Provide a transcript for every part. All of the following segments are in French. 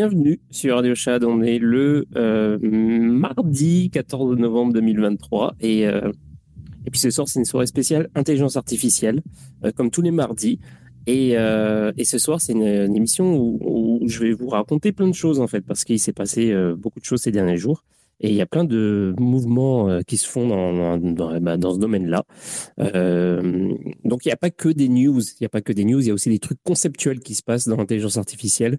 Bienvenue sur Radio Chad. On est le euh, mardi 14 novembre 2023 et, euh, et puis ce soir c'est une soirée spéciale intelligence artificielle euh, comme tous les mardis. Et, et ce soir c'est une, émission où, où, je vais vous raconter plein de choses en fait parce qu'il s'est passé beaucoup de choses ces derniers jours. Et il y a plein de mouvements euh, qui se font dans, dans, dans ce domaine-là. Euh, donc il n'y a pas que des news, il n'y a pas que des news, il y a aussi des trucs conceptuels qui se passent dans l'intelligence artificielle.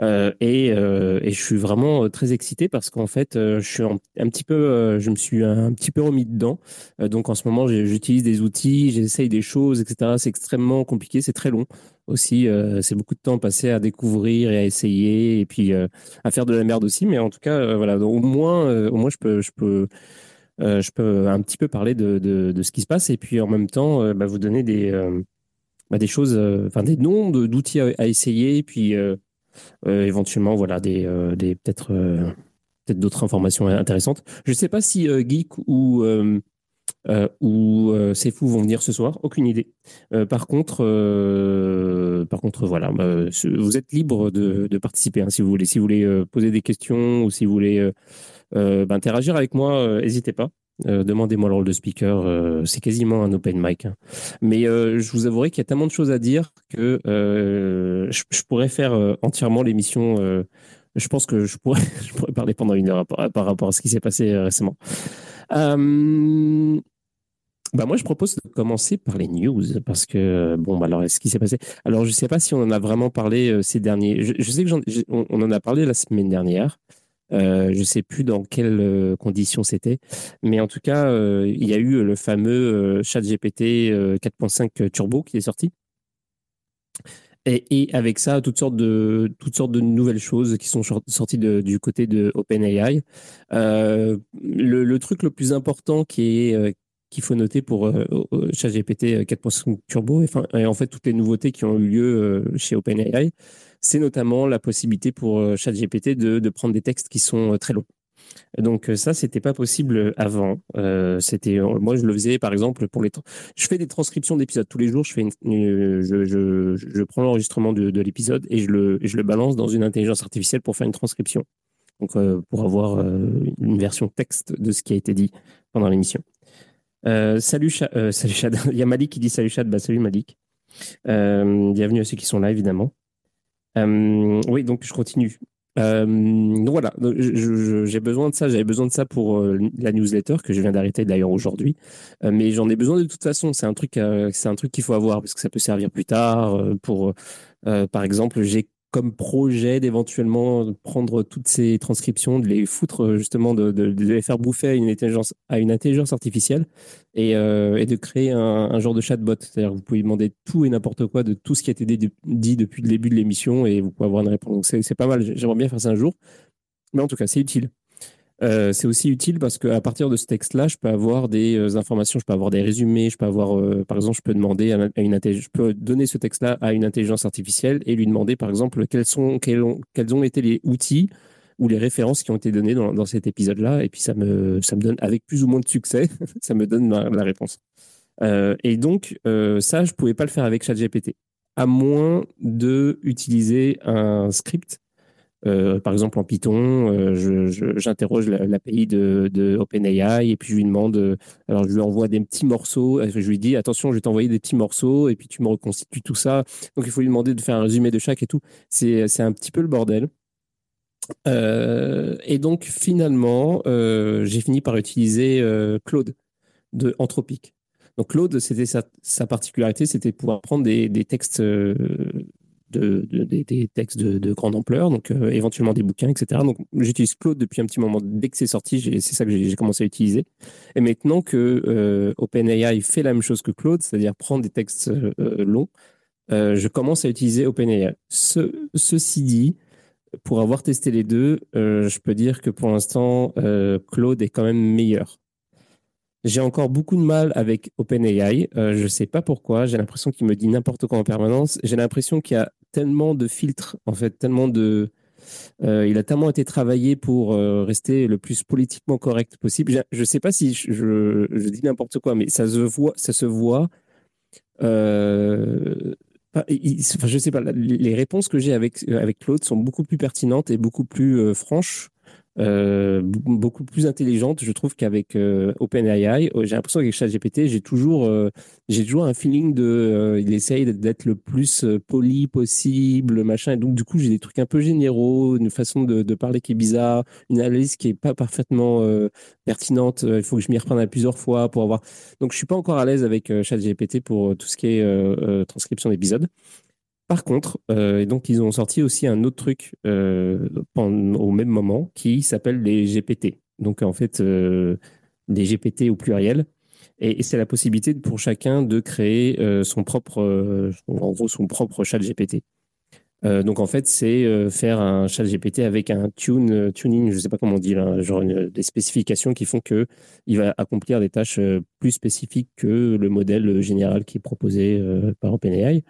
Euh, et, euh, et, je suis vraiment euh, très excité parce qu'en fait, je suis un, petit peu, je me suis un petit peu remis dedans. donc en ce moment, j'utilise des outils, j'essaye des choses, etc. C'est extrêmement compliqué, c'est très long aussi. c'est beaucoup de temps passé à découvrir et à essayer et puis à faire de la merde aussi. Mais en tout cas, voilà, au moins, au moins, je peux, je peux. je peux un petit peu parler de, de, ce qui se passe et puis en même temps bah, vous donner des, bah, des choses, enfin des noms d'outils à, essayer, puis euh, éventuellement, voilà, des, euh, des peut-être euh, peut-être d'autres informations intéressantes. Je ne sais pas si Geek ou euh, ou euh, ces fous vont venir ce soir, aucune idée. Euh, par contre, par contre, voilà, vous êtes libre de, de participer hein, si vous voulez. Si vous voulez poser des questions ou si vous voulez bah, interagir avec moi, n'hésitez pas. Demandez-moi le rôle de speaker, c'est quasiment un open mic. Hein. Mais je vous avouerai qu'il y a tellement de choses à dire que je, je, pourrais faire entièrement l'émission je pense que je pourrais, je pourrais parler pendant une heure par, par rapport à ce qui s'est passé récemment. Euh, bah moi, je propose de commencer par les news parce que bon, bah alors, ce qui s'est passé? Alors, je sais pas si on en a vraiment parlé euh, ces derniers. Je, sais que on, en a parlé la semaine dernière. Euh, je sais plus dans quelles euh, conditions c'était, mais en tout cas, il y a eu le fameux ChatGPT 4.5 Turbo qui est sorti. Et, avec ça, toutes sortes de toutes sortes de nouvelles choses qui sont sorties du côté de OpenAI. Euh, le, truc le plus important qui est euh, qu'il faut noter pour euh, ChatGPT 4.5 Turbo, et, en fait toutes les nouveautés qui ont eu lieu chez OpenAI, c'est notamment la possibilité pour ChatGPT de prendre des textes qui sont très longs. Donc euh, ça, c'était pas possible avant. Euh, c'était euh, moi, je le faisais par exemple pour les. Je fais des transcriptions d'épisodes tous les jours. Je fais je, je, je, prends l'enregistrement de, de l'épisode et je le je le balance dans une intelligence artificielle pour faire une transcription. Donc pour avoir une version texte de ce qui a été dit pendant l'émission. salut, salut Chad. Il y a Malik qui dit salut Chad. Bah, salut Malik. bienvenue à ceux qui sont là évidemment. oui, donc je continue. Euh, donc voilà, j'ai besoin de ça. J'avais besoin de ça pour euh, la newsletter que je viens d'arrêter d'ailleurs aujourd'hui. Euh, mais j'en ai besoin de toute façon. C'est un truc, c'est un truc qu'il faut avoir parce que ça peut servir plus tard. pour, par exemple, j'ai comme projet d'éventuellement prendre toutes ces transcriptions, de les foutre euh, justement, de, de, de, les faire bouffer à une intelligence, à une intelligence artificielle et, euh, et de créer un, un, genre de chatbot. C'est-à-dire vous pouvez demander tout et n'importe quoi de tout ce qui a été dit, depuis le début de l'émission et vous pouvez avoir une réponse. Donc c'est pas mal. J'aimerais bien faire ça un jour. Mais en tout cas, c'est utile. Euh, c'est aussi utile parce qu'à partir de ce texte-là, je peux avoir des euh, informations, je peux avoir des résumés, je peux avoir, euh, par exemple, je peux demander à, une je peux donner ce texte-là à une intelligence artificielle et lui demander, par exemple, quels sont, quels ont, quels ont été les outils ou les références qui ont été données dans, dans cet épisode-là, et puis ça me, ça me donne, avec plus ou moins de succès, ça me donne la réponse. et donc, ça, je pouvais pas le faire avec ChatGPT, à moins de utiliser un script euh, par exemple en Python, euh, j'interroge l'API de, de OpenAI et puis je lui demande, euh, alors je lui envoie des petits morceaux, je lui dis attention, je vais t'envoyer des petits morceaux et puis tu me reconstitues tout ça. Donc il faut lui demander de faire un résumé de chaque et tout. C'est un petit peu le bordel. et donc finalement, j'ai fini par utiliser Claude de Anthropic. Donc Claude, c'était sa, particularité, c'était pouvoir prendre des textes de, des textes de, grande ampleur, donc euh, éventuellement des bouquins, etc. Donc j'utilise Claude depuis un petit moment. Dès que c'est sorti, c'est ça que j'ai commencé à utiliser. Et maintenant que euh, OpenAI fait la même chose que Claude, c'est-à-dire prendre des textes euh, longs, je commence à utiliser OpenAI. Ce, ceci dit, pour avoir testé les deux, je peux dire que pour l'instant, Claude est quand même meilleur. J'ai encore beaucoup de mal avec OpenAI. Je ne sais pas pourquoi. J'ai l'impression qu'il me dit n'importe quoi en permanence. J'ai l'impression qu'il y a tellement de filtres, en fait, tellement de. Euh, il a tellement été travaillé pour euh, rester le plus politiquement correct possible. Je ne sais pas si je, je, dis n'importe quoi, mais ça se voit. Ça se voit enfin, je sais pas, les réponses que j'ai avec, avec Claude sont beaucoup plus pertinentes et beaucoup plus franches euh, beaucoup plus intelligente, je trouve, qu'avec euh, OpenAI. Euh, j'ai l'impression qu'avec ChatGPT, j'ai toujours, toujours un feeling de, il essaye d'être le plus poli possible, machin. Et donc, du coup, j'ai des trucs un peu généraux, une façon de, de, parler qui est bizarre, une analyse qui est pas parfaitement pertinente. Il faut que je m'y reprenne à plusieurs fois pour avoir. Donc, je suis pas encore à l'aise avec ChatGPT pour tout ce qui est transcription d'épisodes. Par contre, euh, et donc ils ont sorti aussi un autre truc euh, au même moment qui s'appelle les GPT. Donc en fait, euh, des GPT au pluriel. Et, c'est la possibilité pour chacun de créer son propre, en gros, son propre chat GPT. donc en fait, c'est faire un chat GPT avec un tuning, je ne sais pas comment on dit là, genre des spécifications qui font que il va accomplir des tâches plus spécifiques que le modèle général qui est proposé par OpenAI.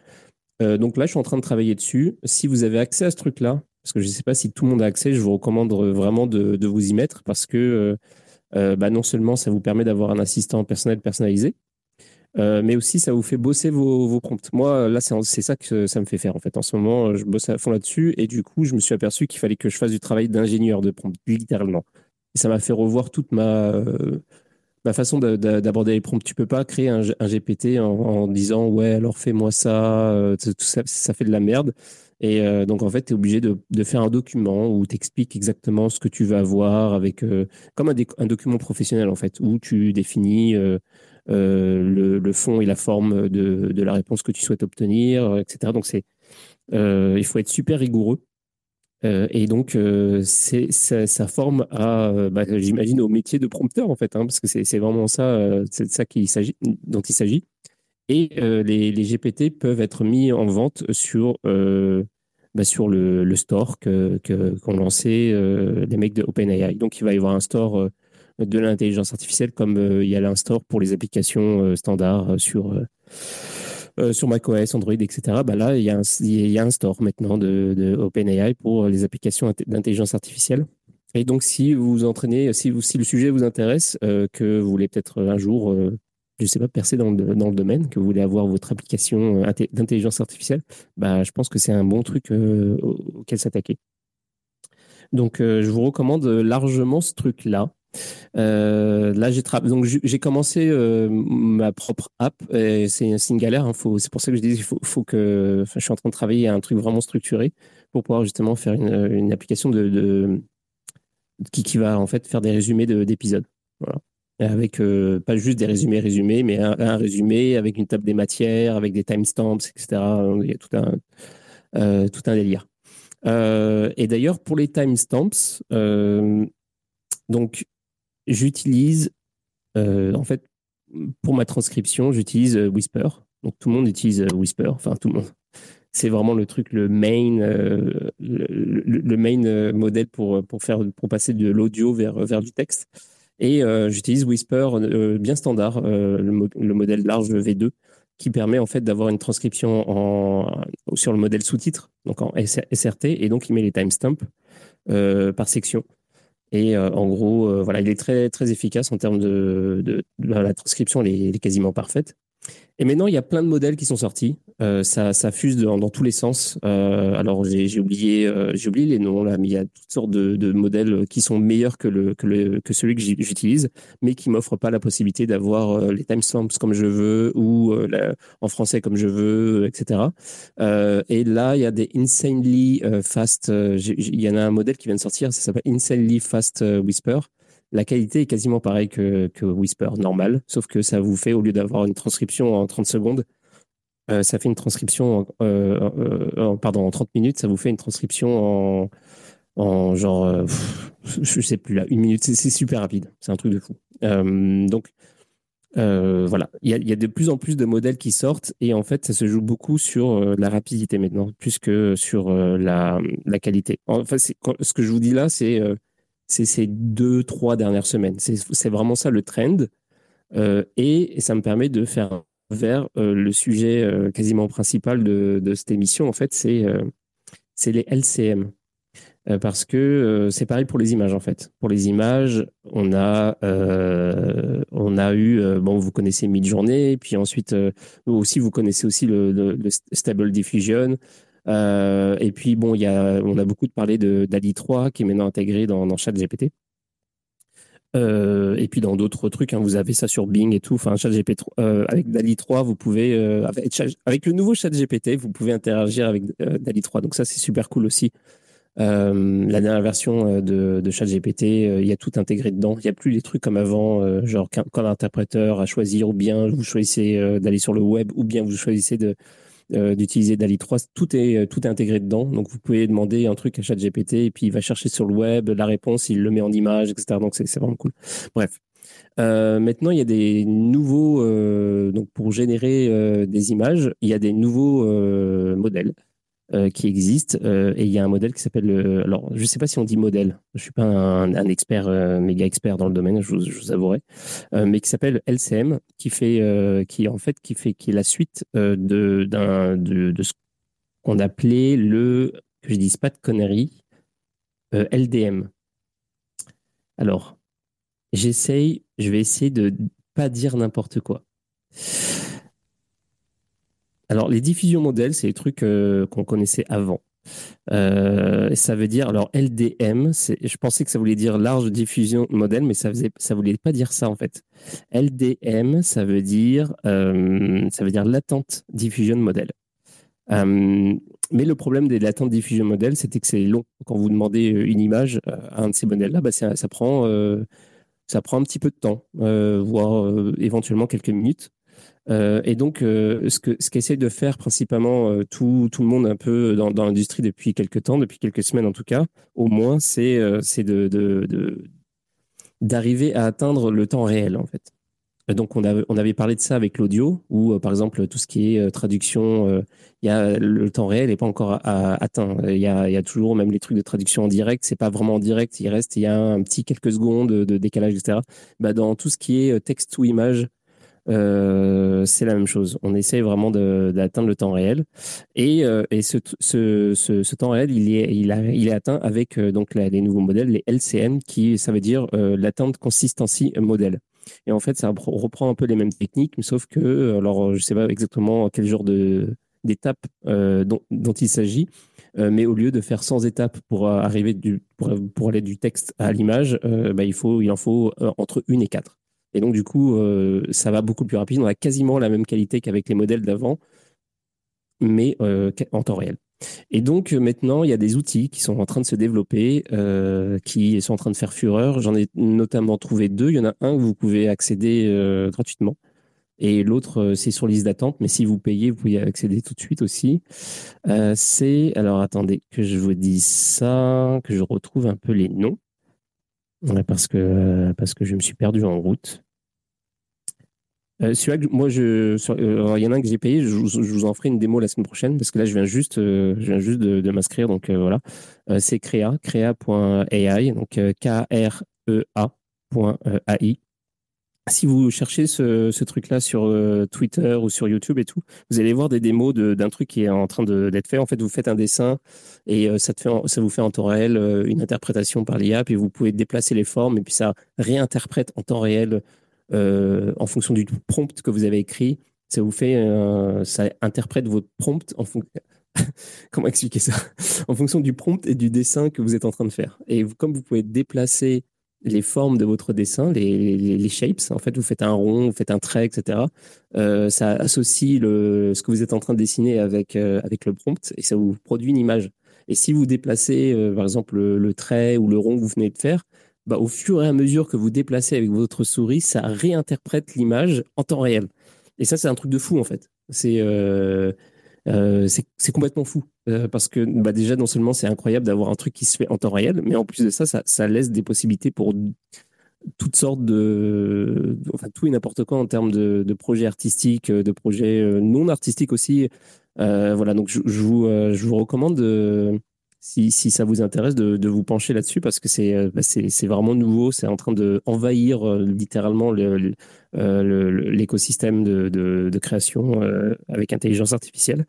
Euh, donc là, je suis en train de travailler dessus. Si vous avez accès à ce truc-là, parce que je ne sais pas si tout le monde a accès, je vous recommande vraiment de, vous y mettre parce que euh, euh, bah, non seulement ça vous permet d'avoir un assistant personnel personnalisé, mais aussi ça vous fait bosser vos, prompts. Moi, là, c'est ça que ça me fait faire en fait. En ce moment, je bosse à fond là-dessus et du coup, je me suis aperçu qu'il fallait que je fasse du travail d'ingénieur de prompt, littéralement. Et ça m'a fait revoir toute ma ma façon d'aborder les prompts. Tu peux pas créer un, GPT en, disant ouais alors fais-moi ça, euh, tout ça, ça fait de la merde. Et euh, donc en fait, tu es obligé de, faire un document où tu expliques exactement ce que tu veux avoir avec euh, comme un, document professionnel en fait, où tu définis le, fond et la forme de, de, la réponse que tu souhaites obtenir, etc. Donc c'est il faut être super rigoureux euh, et donc, euh, ça, forme à, euh, bah, j'imagine, au métier de prompteur, en fait, hein, parce que c'est vraiment ça, c'est ça dont il s'agit. Et les, GPT peuvent être mis en vente sur, bah, sur le, store qu'ont que, lancé les mecs de OpenAI. Donc, il va y avoir un store de l'intelligence artificielle comme il y a un store pour les applications standards sur euh, sur macOS, Android, etc. Bah là, il y, a un, il y a un store maintenant de, de OpenAI pour les applications d'intelligence artificielle. Et donc, si vous entraînez, si, vous, si le sujet vous intéresse, euh, que vous voulez peut-être un jour, euh, je ne sais pas, percer dans le, dans le domaine, que vous voulez avoir votre application d'intelligence artificielle, bah, je pense que c'est un bon truc auquel s'attaquer. Donc, je vous recommande largement ce truc-là. Euh, là, j'ai donc j'ai commencé euh, ma propre app. C'est une galère. Hein, c'est pour ça que je dis qu'il faut, que. je suis en train de travailler à un truc vraiment structuré pour pouvoir justement faire une, application de, qui, va en fait faire des résumés d'épisodes. Avec euh, pas juste des résumés résumés, mais un, résumé avec une table des matières, avec des timestamps, etc. Il y a tout un tout un délire. et d'ailleurs, pour les timestamps, donc j'utilise, euh, en fait, pour ma transcription, j'utilise euh, Whisper. Donc tout le monde utilise euh, Whisper, enfin tout le monde. C'est vraiment le truc, le main, le, main modèle pour, pour, faire, pour passer de l'audio vers, vers du texte. Et j'utilise Whisper bien standard, le, modèle large V2, qui permet en fait d'avoir une transcription en, sur le modèle sous-titre, donc en SRT, et donc il met les timestamps par section. Et euh, en gros, euh, voilà, il est très, très efficace en termes de, de, la transcription, elle est, quasiment parfaite. Et maintenant, il y a plein de modèles qui sont sortis. Euh, ça, ça fuse dans, dans tous les sens. Euh, alors, j'ai oublié, euh, oublié les noms là, mais il y a toutes sortes de, de modèles qui sont meilleurs que le que, le, que celui que j'utilise, mais qui m'offrent pas la possibilité d'avoir euh, les timestamps comme je veux ou en français comme je veux, etc. et là, il y a des insanely fast. Il y en a un modèle qui vient de sortir, ça s'appelle insanely fast whisper la qualité est quasiment pareille que, Whisper normal, sauf que ça vous fait, au lieu d'avoir une transcription en 30 secondes, euh, ça fait une transcription en, euh, euh, pardon, en 30 minutes, ça vous fait une transcription en, en genre, je sais plus là, une minute, c'est super rapide, c'est un truc de fou. donc, voilà, il y a, de plus en plus de modèles qui sortent et en fait, ça se joue beaucoup sur la rapidité maintenant, plus que sur la, la, qualité. Enfin, ce que je vous dis là, c'est c'est ces deux, trois dernières semaines. C'est vraiment ça le trend. Euh, et, ça me permet de faire vers euh, le sujet euh, quasiment principal de, cette émission, en fait, c'est les LCM. Parce que c'est pareil pour les images en fait. Pour les images, on a on a eu bon vous connaissez Midjourney, puis ensuite aussi vous connaissez aussi le, Stable Diffusion. Et puis bon, y a on a beaucoup parlé de DALI 3 qui est maintenant intégré dans, dans ChatGPT. et puis dans d'autres trucs, hein, vous avez ça sur Bing et tout. Enfin, ChatGPT avec DALI 3, vous pouvez avec, le nouveau ChatGPT, vous pouvez interagir avec DALI 3. Donc ça, c'est super cool aussi. Euh, la dernière version euh, de, de ChatGPT, euh, il y a tout intégré dedans. Il n'y a plus les trucs comme avant, genre comme interpréteur à choisir, ou bien vous choisissez d'aller sur le web, ou bien vous choisissez de d'utiliser DALI 3, tout est, tout est intégré dedans. Donc, vous pouvez demander un truc à ChatGPT et puis il va chercher sur le web la réponse, il le met en image, etc. Donc, c'est vraiment cool. Bref. maintenant, il y a des nouveaux, donc pour générer des images, il y a des nouveaux modèles. Euh, qui existe. Euh, et il y a un modèle qui s'appelle. alors, je ne sais pas si on dit modèle. Je suis pas un, un expert, euh, méga expert dans le domaine, je vous, je vous avouerai, mais qui s'appelle LCM, qui fait, qui en fait, qui fait, qui est la suite de, d'un, de, de ce qu'on appelait le, que je dise pas de conneries, LDM. Alors, j'essaye, je vais essayer de pas dire n'importe quoi. Alors, les diffusions modèles, c'est les trucs euh, qu'on connaissait avant. Euh, ça veut dire, alors LDM, je pensais que ça voulait dire large diffusion modèle, mais ça faisait, ça voulait pas dire ça en fait. LDM, ça veut dire, euh, diffusion modèle. mais le problème des latentes diffusion modèle, c'était que c'est long. Quand vous demandez une image à un de ces modèles-là, bah, ça, prend, ça prend un petit peu de temps, voire éventuellement quelques minutes. Euh, et donc, euh, ce que ce qu'essaie de faire principalement euh, tout, le monde un peu dans, l'industrie depuis quelques temps, depuis quelques semaines en tout cas, au moins, c'est d'arriver à atteindre le temps réel en fait. Donc on, avait, parlé de ça avec l'audio, où par exemple tout ce qui est traduction, il y a le temps réel n'est pas encore atteint. Il y a, y a toujours même les trucs de traduction en direct, c'est pas vraiment en direct, il reste il y a un petit quelques secondes de décalage, etc. Bah, dans tout ce qui est texte ou image, euh, c'est la même chose. On essaye vraiment d'atteindre le temps réel. Et, euh, et ce, ce, ce, temps réel, il est, il, est atteint avec euh, donc les nouveaux modèles, les LCM, qui ça veut dire l'atteinte consistency modèle. Et en fait, ça reprend un peu les mêmes techniques, sauf que, alors je sais pas exactement quel genre de d'étapes dont, dont, il s'agit, mais au lieu de faire 100 étapes pour arriver du, pour, pour aller du texte à l'image, bah, il, il en faut entre une et quatre. Et donc, du coup, euh, ça va beaucoup plus rapide. On a quasiment la même qualité qu'avec les modèles d'avant, mais euh, en temps réel. Et donc, maintenant, il y a des outils qui sont en train de se développer, euh, qui sont en train de faire fureur. J'en ai notamment trouvé deux. Il y en a un que vous pouvez accéder gratuitement. Et l'autre, c'est sur liste d'attente. Mais si vous payez, vous pouvez y accéder tout de suite aussi. c'est, alors attendez que je vous dise ça, que je retrouve un peu les noms parce que parce que je me suis perdu en route. Euh, moi, euh, il y en a un que j'ai payé. Je, vous en ferai une démo la semaine prochaine parce que là, je viens juste, euh, je viens juste de, m'inscrire. Donc voilà, c'est Crea, crea.ai, donc K-R-E-A.ai si vous cherchez ce, truc-là sur euh, Twitter ou sur YouTube et tout, vous allez voir des démos d'un truc qui est en train d'être fait. En fait, vous faites un dessin et euh, ça, te fait ça vous fait en temps réel euh, une interprétation par l'IA, puis vous pouvez déplacer les formes et puis ça réinterprète en temps réel en fonction du prompt que vous avez écrit. Ça vous fait, ça interprète votre prompt en fonction. Comment expliquer ça? En fonction du prompt et du dessin que vous êtes en train de faire. Et comme vous pouvez déplacer les formes de votre dessin, les, les, shapes. En fait, vous faites un rond, vous faites un trait, etc. Euh, ça associe le, ce que vous êtes en train de dessiner avec, euh, avec le prompt et ça vous produit une image. Et si vous déplacez, euh, par exemple, le, trait ou le rond que vous venez de faire, bah, au fur et à mesure que vous déplacez avec votre souris, ça réinterprète l'image en temps réel. Et ça, c'est un truc de fou, en fait. C'est euh, c'est complètement fou. Euh, parce que bah déjà, non seulement c'est incroyable d'avoir un truc qui se fait en temps réel, mais en plus de ça, ça, laisse des possibilités pour toutes sortes de, enfin tout et n'importe quoi en termes de, de, projets artistiques, de projets euh, non artistiques aussi. Euh, voilà, donc je, vous, je vous recommande de, si, ça vous intéresse de, vous pencher là-dessus parce que c'est bah c'est vraiment nouveau, c'est en train de envahir littéralement l'écosystème de, création avec intelligence artificielle.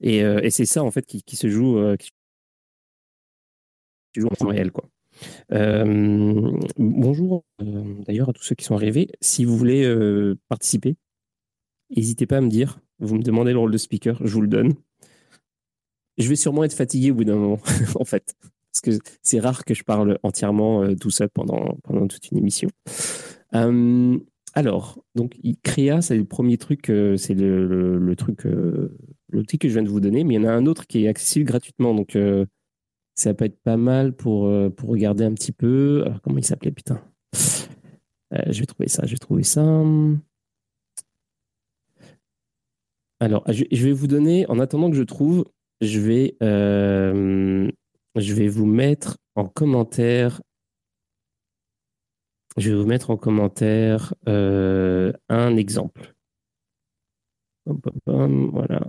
Et, c'est ça en fait qui, se joue, en temps réel, quoi. Euh, bonjour d'ailleurs à tous ceux qui sont arrivés. Si vous voulez participer, n'hésitez pas à me dire. Vous me demandez le rôle de speaker, je vous le donne. Je vais sûrement être fatigué au bout d'un moment, en fait. Parce que c'est rare que je parle entièrement tout seul pendant, pendant toute une émission. alors, donc, Créa, c'est le premier truc, c'est le, truc, l'outil que je viens de vous donner, mais il y en a un autre qui est accessible gratuitement. Donc, ça peut être pas mal pour, euh, pour regarder un petit peu. Alors, comment il s'appelait, putain? Euh, Je vais trouver ça, je vais trouver ça. Alors, je, vais vous donner, en attendant que je trouve, je vais, euh, je vais vous mettre en commentaire. Je vais vous mettre en commentaire un exemple. voilà.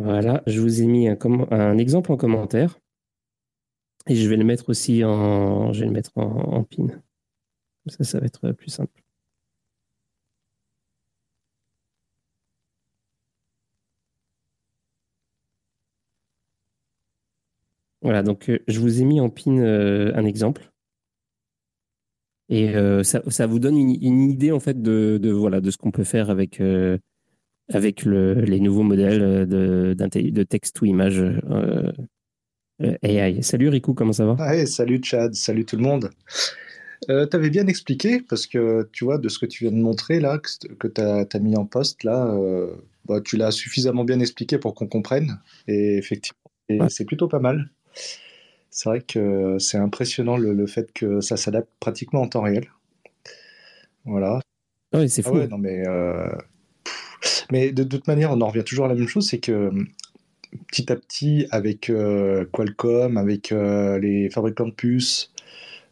Voilà, je vous ai mis un, exemple en commentaire. Et je vais le mettre aussi en, je mettre en, pin. Ça, ça va être plus simple. Voilà, donc euh, je vous ai mis en pin euh, un exemple. Et euh, ça, vous donne une, idée en fait de, voilà, de ce qu'on peut faire avec, avec les nouveaux modèles de, de texte ou image AI. Salut Riku, comment ça va? Salut Chad, salut tout le monde. Euh, tu avais bien expliqué, parce que tu vois, de ce que tu viens de montrer là, que, tu as, mis en poste là, bah, tu l'as suffisamment bien expliqué pour qu'on comprenne. Et effectivement, c'est plutôt pas mal. C'est vrai que c'est impressionnant le, fait que ça s'adapte pratiquement en temps réel. Voilà. Oui, c'est ah fou. non, mais mais de, toute manière, on en revient toujours à la même chose, c'est que petit à petit, avec euh, Qualcomm, avec euh, les fabricants de puces,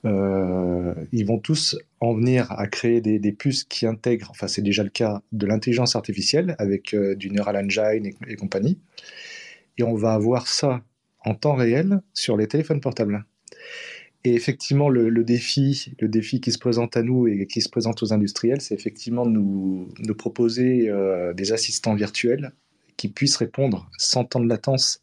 euh, ils vont tous en venir à créer des, puces qui intègrent, enfin c'est déjà le cas, de l'intelligence artificielle avec du Neural Engine et, compagnie. Et on va avoir ça en temps réel sur les téléphones portables. Et effectivement, le, défi, le défi qui se présente à nous et qui se présente aux industriels, c'est effectivement de nous, proposer euh, des assistants virtuels qui puissent répondre sans temps de latence.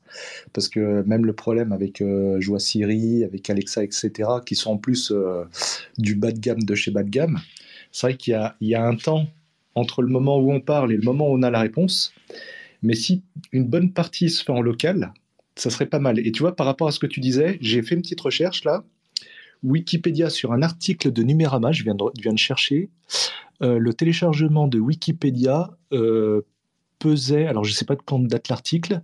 Parce que même le problème avec euh, Joie Siri, avec Alexa, etc., qui sont en plus euh, du bas de gamme de chez bas de gamme, c'est vrai qu'il y a, un temps entre le moment où on parle et le moment où on a la réponse. Mais si une bonne partie se fait en local, ça serait pas mal. Et tu vois, par rapport à ce que tu disais, j'ai fait une petite recherche là. Wikipédia sur un article de Numérama, je viens de, chercher. Euh, le téléchargement de Wikipédia euh, pesait, alors je ne sais pas de quand date l'article,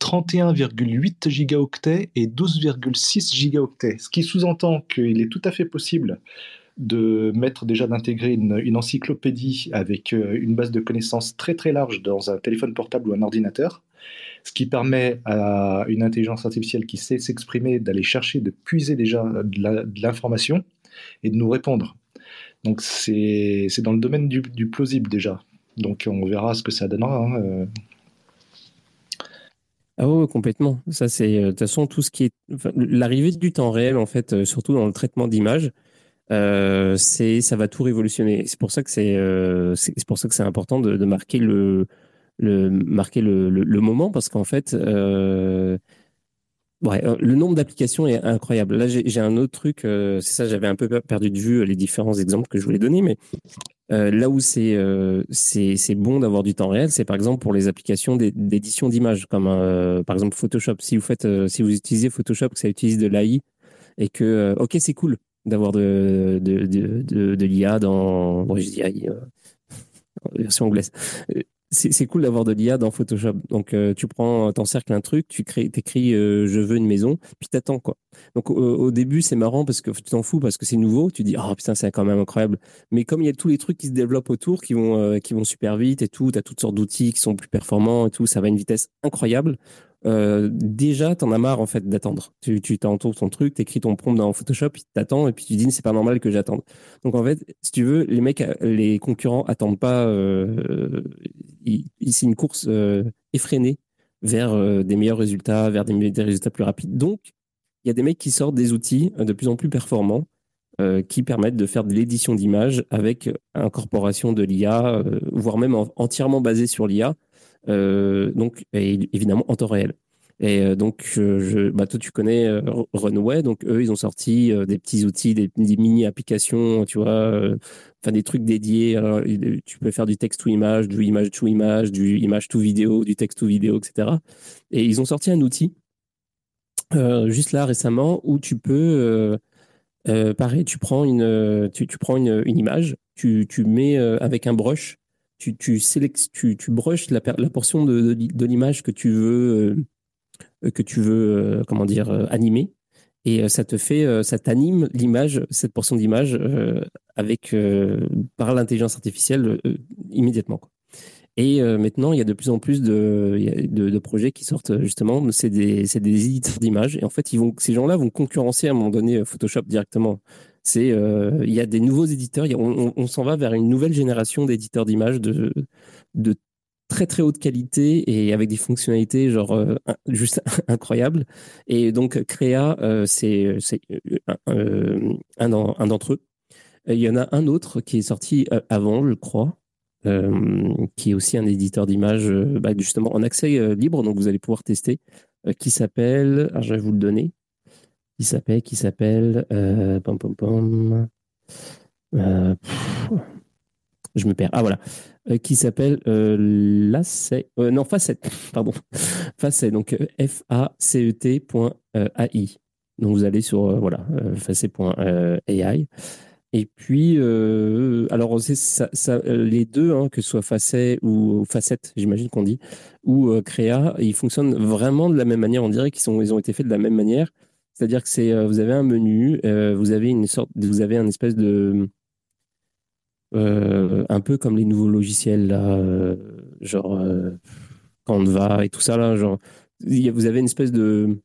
31,8 gigaoctets et 12,6 gigaoctets. Ce qui sous-entend qu'il est tout à fait possible de mettre déjà d'intégrer une, encyclopédie avec euh, une base de connaissances très très large dans un téléphone portable ou un ordinateur ce qui permet à une intelligence artificielle qui sait s'exprimer d'aller chercher, de puiser déjà de l'information et de nous répondre. Donc c'est dans le domaine du, plausible déjà. Donc on verra ce que ça donnera. Hein, euh. Ah oui, complètement. Ça, c'est euh, de toute façon tout ce qui est l'arrivée du temps réel en fait, euh, surtout dans le traitement d'images, c'est ça va tout révolutionner. C'est pour ça que c'est c'est pour ça que c'est important de, marquer le marquer le, moment parce qu'en fait, euh, euh, le nombre d'applications est incroyable. Là, j'ai un autre truc, euh, c'est ça, j'avais un peu perdu de vue les différents exemples que je voulais donner, mais euh, là où c'est euh, c'est bon d'avoir du temps réel, c'est par exemple pour les applications d'édition d'images, comme par exemple Photoshop. Si vous faites, si vous utilisez Photoshop, que ça utilise de l'AI et que, ok, c'est cool d'avoir de, de, de, de, de l'IA dans, bon, je dis AI, version anglaise c'est cool d'avoir de l'IA dans Photoshop. Donc, euh, tu prends, t'encercles un truc, tu crées, écris euh, je veux une maison, puis t'attends quoi. Donc, au, début, c'est marrant parce que tu t'en fous parce que c'est nouveau. Tu dis, oh putain, c'est quand même incroyable. Mais comme il y a tous les trucs qui se développent autour, qui vont, euh, qui vont super vite et tout, tu as toutes sortes d'outils qui sont plus performants et tout, ça va à une vitesse incroyable. Euh, déjà, t'en as marre en fait d'attendre. Tu, tu ton truc, t'écris ton prompt dans Photoshop, tu t'attends et puis tu dis c'est pas normal que j'attende. Donc en fait, si tu veux, les mecs, les concurrents attendent pas. Euh, c'est une course euh, effrénée vers euh, des meilleurs résultats, vers des, des, résultats plus rapides. Donc, il y a des mecs qui sortent des outils de plus en plus performants qui permettent de faire de l'édition d'images avec incorporation de l'IA, voire même entièrement basée sur l'IA, donc évidemment en temps réel. Et donc, je, bah, toi, tu connais Runway, donc eux, ils ont sorti des petits outils, des, mini applications, tu vois, des trucs dédiés. Tu peux faire du texte to image, du image to image, du image to vidéo, du texte to vidéo, etc. Et ils ont sorti un outil juste là récemment où tu peux euh, pareil, tu prends une, tu, prends une, image, tu, tu mets euh, avec un brush, tu, tu, tu, tu brushes la, la portion de, de, l'image que tu veux, euh, que tu veux comment dire, animer. Et ça te fait, ça t'anime l'image, cette portion d'image, avec par l'intelligence artificielle immédiatement. Et euh, maintenant, il y a de plus en plus de, de, projets qui sortent justement. C'est des, des, éditeurs d'images. Et en fait, ils vont, ces gens-là vont concurrencer à un moment donné euh, Photoshop directement. C'est, euh, il y a des nouveaux éditeurs. on, s'en va vers une nouvelle génération d'éditeurs d'images de, très très haute qualité et avec des fonctionnalités genre juste incroyables. Et donc Créa, c'est un, d'entre eux. Il y en a un autre qui est sorti avant, je crois, euh, qui est aussi un éditeur d'images euh, bah, justement en accès euh, libre, donc vous allez pouvoir tester, qui s'appelle, je vais vous le donner, qui s'appelle, qui s'appelle, pom pom pom, je me perds. Ah voilà, qui s'appelle euh, non Facet, pardon, Facet, donc F A C E T.ai. Donc vous allez sur voilà facet.ai et puis, euh, alors, les deux, hein, que ce soit Facet ou Facette, j'imagine qu'on dit, ou euh, Créa, ils fonctionnent vraiment de la même manière. On dirait qu'ils ils ont été faits de la même manière. C'est-à-dire que c'est, euh, vous avez un menu, vous avez une sorte, vous avez un espèce de, un peu comme les nouveaux logiciels genre Canva et tout ça là, genre, vous avez une espèce de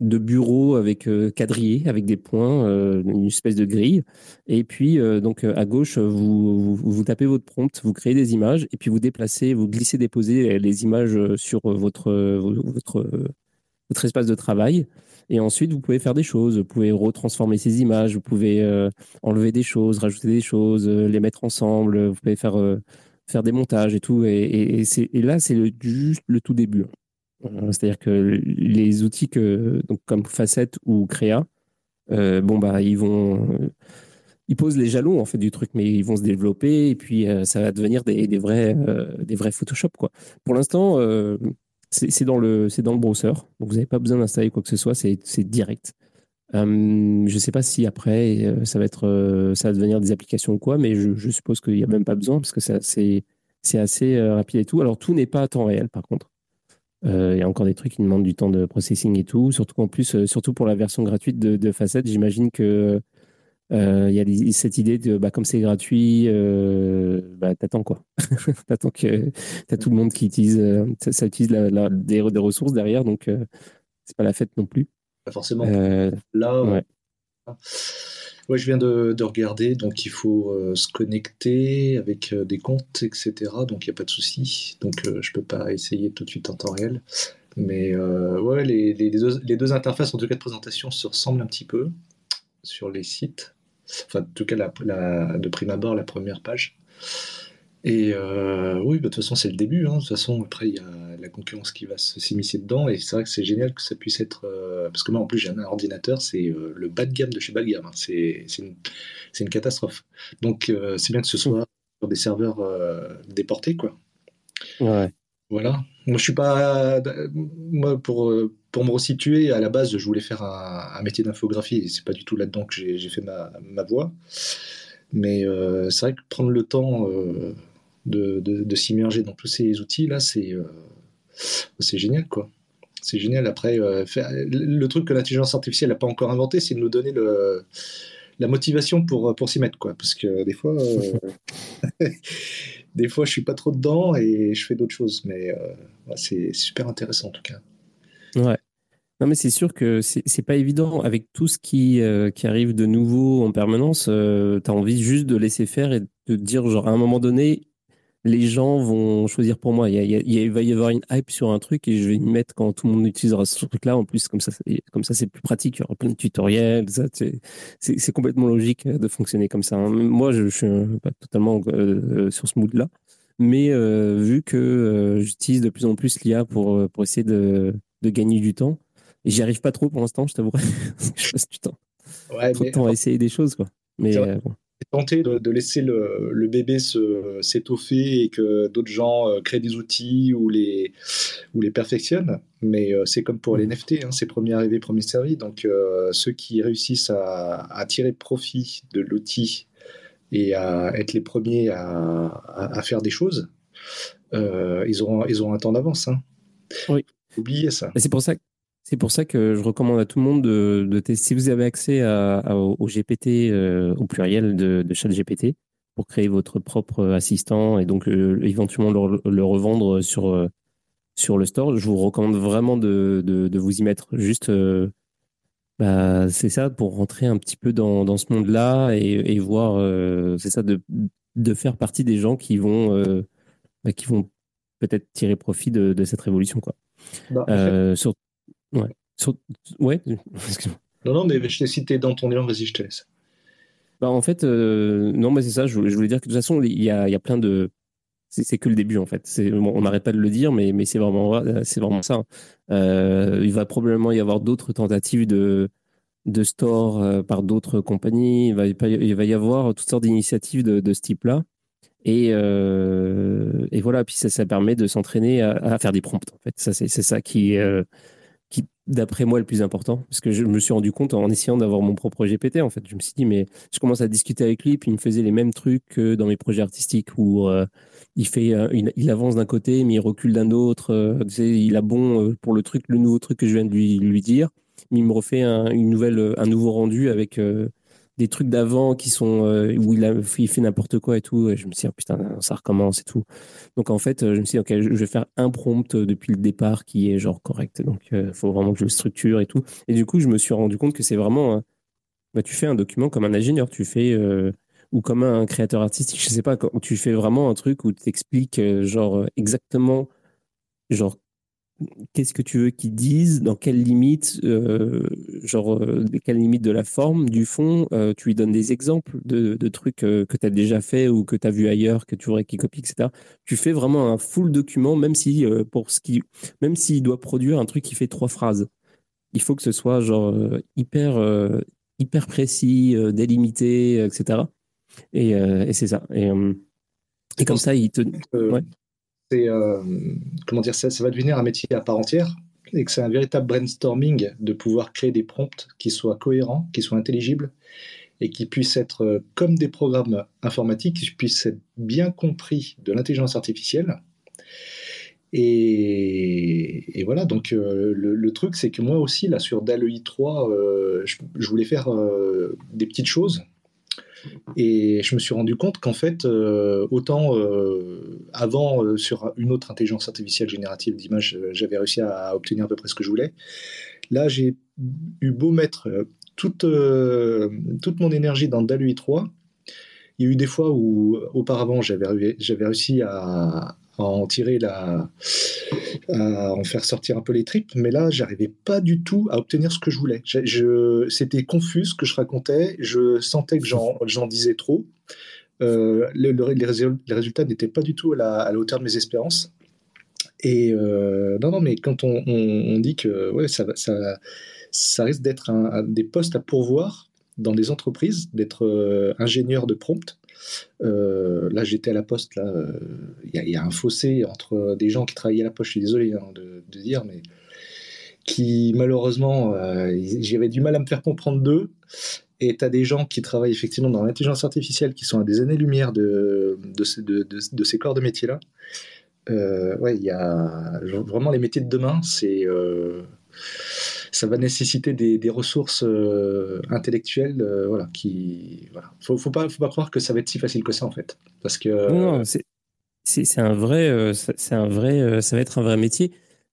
de bureau avec euh, quadrillé, avec des points, euh, une espèce de grille. Et puis, euh, donc, à gauche, vous, vous, tapez votre prompt, vous créez des images, et puis vous déplacez, vous glissez, déposez les images sur votre, votre, votre espace de travail. Et ensuite, vous pouvez faire des choses. Vous pouvez retransformer ces images, vous pouvez enlever des choses, rajouter des choses, les mettre ensemble, vous pouvez faire, faire des montages et tout. Et, là, c'est juste le tout début. Euh, c'est-à-dire que les outils que, donc comme Facette ou Créa, euh, bon bah ils vont, ils posent les jalons en fait du truc, mais ils vont se développer et puis euh, ça va devenir des, des vrais, des vrais Photoshop quoi. Pour l'instant, c'est dans le, dans le browser, donc vous n'avez pas besoin d'installer quoi que ce soit, c'est direct. je ne sais pas si après ça va être, ça va devenir des applications ou quoi, mais je, suppose qu'il n'y a même pas besoin parce que c'est assez rapide et tout. Alors tout n'est pas à temps réel par contre. Euh, il y a encore des trucs qui demandent du temps de processing et tout. Surtout qu'en plus, euh, surtout pour la version gratuite de, de Facette, j'imagine que euh, il y a cette idée de bah, comme c'est gratuit, bah, t'attends quoi. t'attends que t'as tout le monde qui utilise, ça, utilise la, des, ressources derrière, donc c'est pas la fête non plus. Pas forcément. Là, ouais. Ouais, je viens de, regarder, donc il faut euh, se connecter avec euh, des comptes, etc. Donc il n'y a pas de souci. Donc euh, je ne peux pas essayer tout de suite en temps réel. Mais ouais, les, deux, interfaces, en tout cas de présentation, se ressemblent un petit peu sur les sites. Enfin, en tout cas, la, de prime abord, la première page. Et euh, oui, bah, de toute façon, c'est le début. Hein. De toute façon, après, il y a la concurrence qui va s'immiscer dedans. Et c'est vrai que c'est génial que ça puisse être. Euh, parce que moi, en plus, j'ai un ordinateur, c'est euh, le bas de gamme de chez bas de gamme. Hein. C'est une, une, catastrophe. Donc, c'est bien que ce soit sur des serveurs déportés, quoi. Ouais. Voilà. Moi, je suis pas. Moi, pour, pour me resituer, à la base, je voulais faire un, métier d'infographie. C'est pas du tout là-dedans que j'ai fait ma, voix. Mais c'est vrai que prendre le temps de, s'immerger dans tous ces outils-là, c'est euh, c'est génial, quoi. C'est génial. Après, euh, le truc que l'intelligence artificielle n'a pas encore inventé, c'est de nous donner la motivation pour, pour s'y mettre, quoi. Parce que des fois, euh, des fois, je suis pas trop dedans et je fais d'autres choses. Mais c'est super intéressant, en tout cas. Ouais. Non, mais c'est sûr que c'est pas évident. Avec tout ce qui, qui arrive de nouveau en permanence, tu as envie juste de laisser faire et de dire, genre, à un moment donné, les gens vont choisir pour moi. Il, va y avoir une hype sur un truc et je vais y mettre quand tout le monde utilisera ce truc-là. En plus, comme ça, comme ça, c'est plus pratique. Il y aura plein de tutoriels. C'est complètement logique de fonctionner comme ça. Hein. Moi, je, suis pas totalement euh, sur ce mood-là. Mais euh, vu que euh, j'utilise de plus en plus l'IA pour, pour essayer de, de gagner du temps, et j'y arrive pas trop pour l'instant, je t'avouerai. je passe du temps. Ouais, trop de temps à essayer des choses. Quoi. Mais bon tenté de, laisser le, bébé s'étoffer et que d'autres gens euh, créent des outils ou les, ou les perfectionnent. Mais euh, c'est comme pour les NFT, hein, c'est premier arrivé, premier servi. Donc euh, ceux qui réussissent à, tirer profit de l'outil et à être les premiers à, faire des choses, ils, auront, ils auront un temps d'avance. Hein. Oui. C'est pour ça que je recommande à tout le monde de, tester. Si vous avez accès au GPT, euh, au pluriel de, de GPT, pour créer votre propre assistant et donc euh, éventuellement le, revendre sur, euh, sur le store, je vous recommande vraiment de, vous y mettre. Juste, bah, c'est ça, pour rentrer un petit peu dans, ce monde-là et, voir, c'est ça, de, faire partie des gens qui vont, bah, qui vont peut-être tirer profit de, cette révolution. Quoi. Bah, Ouais. Ouais, Non, non, mais je t'ai cité dans ton élan, vas-y, je te laisse. Bah, en fait, euh, non, mais c'est ça, je, voulais dire que de toute façon, il y a, il y a plein de. C'est que le début, en fait. on n'arrête pas de le dire, mais, mais c'est vraiment, c'est vraiment ça. Euh, il va probablement y avoir d'autres tentatives de, de store euh, par d'autres compagnies. Il va, il va y avoir toutes sortes d'initiatives de, de ce type-là. Et, et voilà, puis ça, ça permet de s'entraîner à, faire des prompts, en fait. Ça, c'est ça qui, qui, d'après moi, est le plus important. Parce que je me suis rendu compte en essayant d'avoir mon propre GPT, en fait. Je me suis dit, mais je commence à discuter avec lui, puis il me faisait les mêmes trucs que dans mes projets artistiques où euh, il, fait, euh, il, avance d'un côté, mais il recule d'un autre. Euh, il a bon pour le truc, le nouveau truc que je viens de lui, dire. Mais il me refait un, une nouvelle, un nouveau rendu avec des trucs d'avant qui sont où il, a, il fait n'importe quoi et tout. Et je me suis dit, oh, putain, ça recommence et tout. Donc en fait, je me suis dit, ok, je vais faire un prompt depuis le départ qui est genre correct. Donc faut vraiment que je le structure et tout. Et du coup, je me suis rendu compte que c'est vraiment, bah, tu fais un document comme un ingénieur, tu fais ou comme un créateur artistique, je sais pas, quand tu fais vraiment un truc où tu expliques genre exactement genre qu'est-ce que tu veux qu'ils disent, dans quelles limites, euh, genre, euh, quelles limites de la forme, du fond, euh, tu lui donnes des exemples de, trucs que tu as déjà fait ou que tu as vu ailleurs, que tu voudrais qu'il copie, etc. Tu fais vraiment un full document, même si pour ce qui, même s'il doit produire un truc qui fait trois phrases. Il faut que ce soit genre hyper, hyper précis, délimité, etc. Et, c'est ça. Et, et comme ça, il te. Ouais euh, comment dire ça, va devenir un métier à part entière et que c'est un véritable brainstorming de pouvoir créer des prompts qui soient cohérents, qui soient intelligibles et qui puissent être euh, comme des programmes informatiques, qui puissent être bien compris de l'intelligence artificielle. Et, voilà, donc euh, le, truc, c'est que moi aussi, là, sur DALE 3, je, voulais faire des petites choses et je me suis rendu compte qu'en fait, euh, autant euh, avant, euh, sur une autre intelligence artificielle générative d'image, j'avais réussi à, obtenir à peu près ce que je voulais. Là, j'ai eu beau mettre toute, toute mon énergie dans DALU 3. Il y a eu des fois où, auparavant, j'avais réussi à, en tirer la, à en faire sortir un peu les tripes, mais là, j'arrivais pas du tout à obtenir ce que je voulais. Je, c'était confus ce que je racontais, je sentais que j'en disais trop. Euh, les, résultats n'étaient pas du tout à la, hauteur de mes espérances. Et euh, non, non, mais quand on, dit que ça, risque d'être des postes à pourvoir dans des entreprises, d'être euh, ingénieur de prompt, euh, là, j'étais à la poste. Euh, il y, a un fossé entre des gens qui travaillaient à la poste. Je suis désolé hein, de, dire, mais qui malheureusement, euh, j'avais du mal à me faire comprendre d'eux. Et tu des gens qui travaillent effectivement dans l'intelligence artificielle qui sont à des années-lumière de, ces corps de métier-là. ouais, il y a vraiment les métiers de demain, c'est ça va nécessiter des, ressources euh, intellectuelles, euh, voilà, qui, voilà. Faut, faut pas, faut pas croire que ça va être si facile que ça en fait, parce que. Non, c'est, c'est, un vrai, euh, c'est un vrai, ça va être un vrai métier.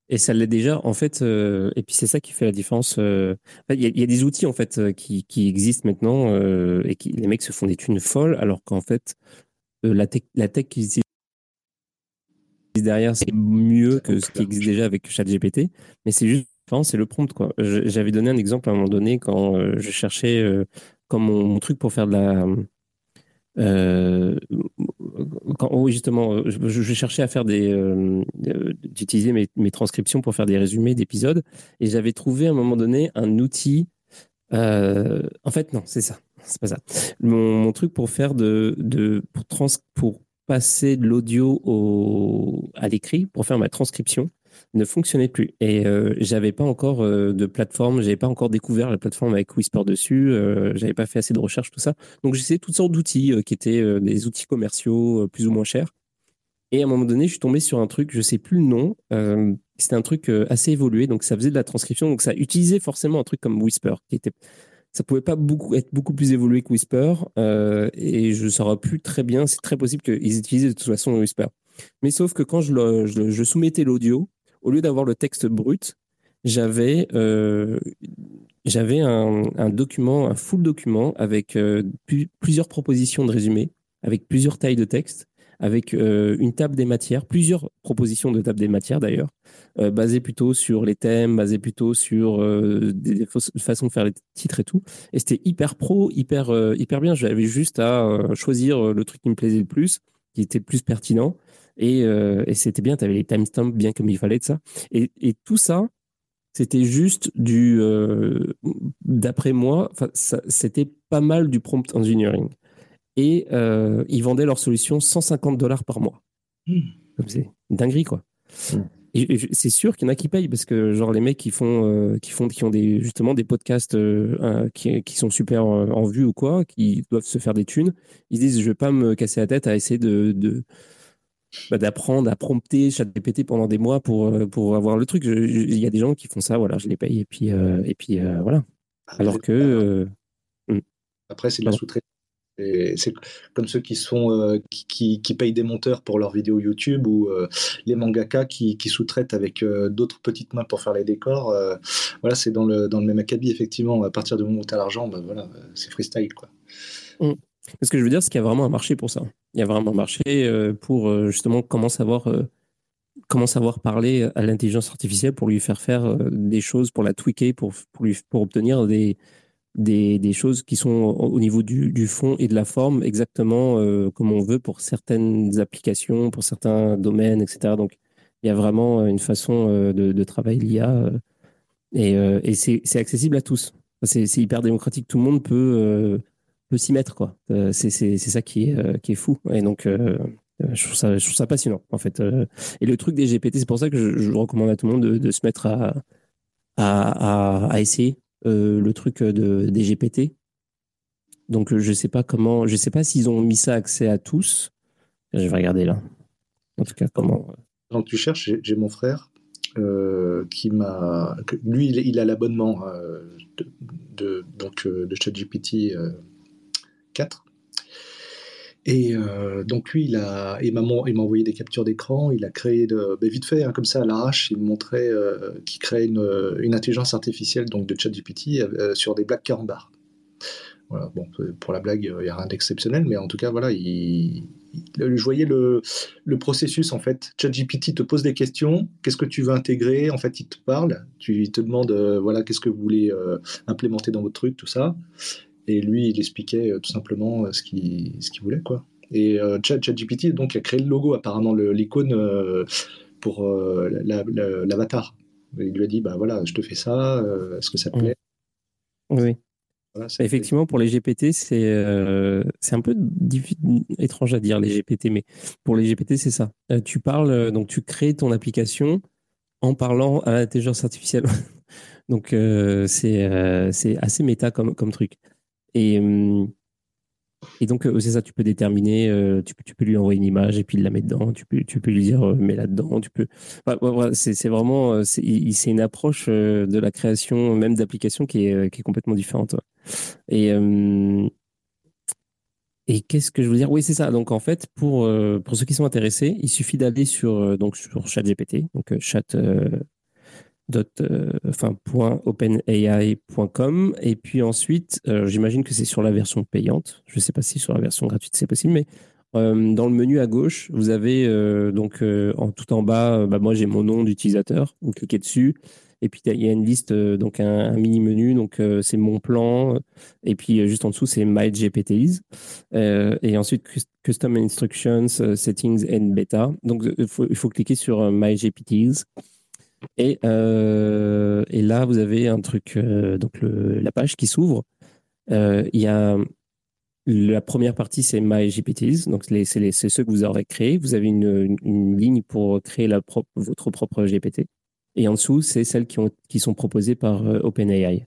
Et ça l'est déjà, en fait. et puis c'est ça qui fait la différence. Il y, a des outils en fait qui, qui existent maintenant et qui les mecs se font des thunes folles, alors qu'en fait la, tech, la tech qu'ils utilisent derrière, c'est mieux que ce qui existe déjà avec ChatGPT, mais c'est juste, c'est le prompt quoi. J'avais donné un exemple à un moment donné quand je cherchais comme mon, truc pour faire de la quand, oui, justement, je, je, cherchais à faire des, d'utiliser mes, transcriptions pour faire des résumés d'épisodes, et j'avais trouvé à un moment donné un outil. en fait, non, c'est ça c'est pas ça. Mon, truc pour faire de, de pour, trans, pour passer de l'audio au, à l'écrit, pour faire ma transcription, ne fonctionnait plus. Et euh, j'avais pas encore euh, de plateforme, j'avais pas encore découvert la plateforme avec Whisper dessus, euh, j'avais pas fait assez de recherche, tout ça. Donc essayé toutes sortes d'outils euh, qui étaient euh, des outils commerciaux plus ou moins chers. Et à un moment donné, je suis tombé sur un truc, je sais plus le nom. c'était un truc assez évolué, donc ça faisait de la transcription, donc ça utilisait forcément un truc comme Whisper, qui était ça pouvait pas être beaucoup plus évolué que Whisper. Et je ne saurais plus très bien. C'est très possible qu'ils utilisaient de toute façon Whisper. Mais sauf que quand je, soumettais l'audio, au lieu d'avoir le texte brut, j'avais euh, un, document, un full document avec euh, plusieurs propositions de résumé, avec plusieurs tailles de texte avec euh, une table des matières, plusieurs propositions de table des matières d'ailleurs, basées plutôt sur les thèmes, basées plutôt sur des façons de faire les titres et tout. Et c'était hyper pro, hyper, hyper bien. J'avais juste à choisir le truc qui me plaisait le plus, qui était le plus pertinent. Et, et c'était bien, tu avais les timestamps bien comme il fallait de ça. Et, et tout ça, c'était juste du, d'après moi, c'était pas mal du prompt engineering et euh, ils vendaient leur solution 150 dollars par mois. Hmm. C'est dinguerie, quoi. Hmm. Et, c'est sûr qu'il y en a qui payent parce que, genre, les mecs qui font, euh, qui font, qui ont des, justement des podcasts euh, qui, qui, sont super en vue ou quoi, qui doivent se faire des thunes, ils disent Je vais pas me casser la tête à essayer de, de bah, d'apprendre à prompter ChatGPT pendant des mois pour, pour avoir le truc. Il y a des gens qui font ça, voilà, je les paye et puis, et puis voilà. Alors que. Hmm. Après, c'est de la sous-traitance c'est comme ceux qui, sont, euh, qui, qui, payent des monteurs pour leurs vidéos YouTube ou euh, les mangaka qui, qui sous-traitent avec euh, d'autres petites mains pour faire les décors. voilà, c'est dans le, dans le même acabit, effectivement. À partir du moment où tu as l'argent, ben voilà, c'est freestyle. Quoi. Mmh. Ce que je veux dire, c'est qu'il y a vraiment un marché pour ça. Il y a vraiment un marché pour justement comment savoir, comment savoir parler à l'intelligence artificielle pour lui faire faire des choses, pour la tweaker, pour, pour, obtenir des, des, des, choses qui sont au niveau du, fond et de la forme exactement euh, comme on veut pour certaines applications, pour certains domaines, etc. Donc, il y a vraiment une façon euh, de, de travailler l'IA euh, et, et c'est accessible à tous. C'est hyper démocratique. Tout le monde peut, peut s'y mettre. quoi. c'est ça qui est, qui est fou. Et donc, je trouve, ça, je trouve ça passionnant, en fait. Et le truc des GPT, c'est pour ça que je, recommande à tout le monde de, se mettre à, à, essayer euh, le truc de, des GPT. Donc je sais pas comment, je sais pas s'ils ont mis ça accès à tous. Je vais regarder là. En tout cas, comment. Quand tu cherches, j'ai mon frère euh, qui m'a. Lui, il, a l'abonnement euh, de, donc, de ChatGPT 4. Et euh, donc lui, il m'a envoyé des captures d'écran, il a créé ben, vite fait, hein, comme ça à l'arrache, il me montrait euh, qu'il crée une, intelligence artificielle donc de ChatGPT euh, sur des blagues carambars. Voilà, bon, pour la blague, il n'y a rien d'exceptionnel, mais en tout cas, voilà, il, je voyais le, le, processus en fait. ChatGPT te pose des questions, qu'est-ce que tu veux intégrer? En fait, il te parle, tu, il te demande, voilà, qu'est-ce que vous voulez implémenter dans votre truc, tout ça. Et lui, il expliquait euh, tout simplement euh, ce qu'il ce qu'il voulait, quoi. Et euh, ChatGPT donc a créé le logo, apparemment l'icône pour l'avatar. il lui a dit, bah voilà, je te fais ça, est-ce que ça te plaît? Oui. Effectivement, pour les GPT, c'est c'est un peu étrange à dire les GPT, mais pour les GPT, c'est ça. tu parles, donc tu crées ton application en parlant à l'intelligence artificielle. donc c'est c'est assez méta comme, comme truc. Et, euh, et donc, euh, c'est ça, tu peux déterminer, euh, tu, peux, lui envoyer une image et puis il la met dedans, tu peux, lui dire, mets là-dedans, tu peux. c'est vraiment, c'est une approche de la création, même d'applications, qui est, complètement différente. Et, qu'est-ce que je veux dire? Oui, c'est ça. Donc, en fait, pour, ceux qui sont intéressés, il suffit d'aller sur, donc, sur ChatGPT, donc chat euh, .openai.com et puis ensuite euh, j'imagine que c'est sur la version payante je ne sais pas si sur la version gratuite c'est possible mais dans le menu à gauche, vous avez donc en tout en bas, bah, moi j'ai mon nom d'utilisateur. Vous cliquez dessus. Et puis, il y a une liste, donc un, mini menu. Donc, c'est mon plan. Et puis, juste en dessous, c'est My GPTs. et ensuite, Custom Instructions, Settings and Beta. Donc, il faut, cliquer sur My GPTs. Et, et là, vous avez un truc, donc la page qui s'ouvre. Il y a la première partie, c'est My GPTs. Donc, c'est ceux que vous aurez créés. Vous avez une, ligne pour créer votre propre GPT. Et en dessous, c'est celles qui, ont, qui sont proposées par euh, OpenAI.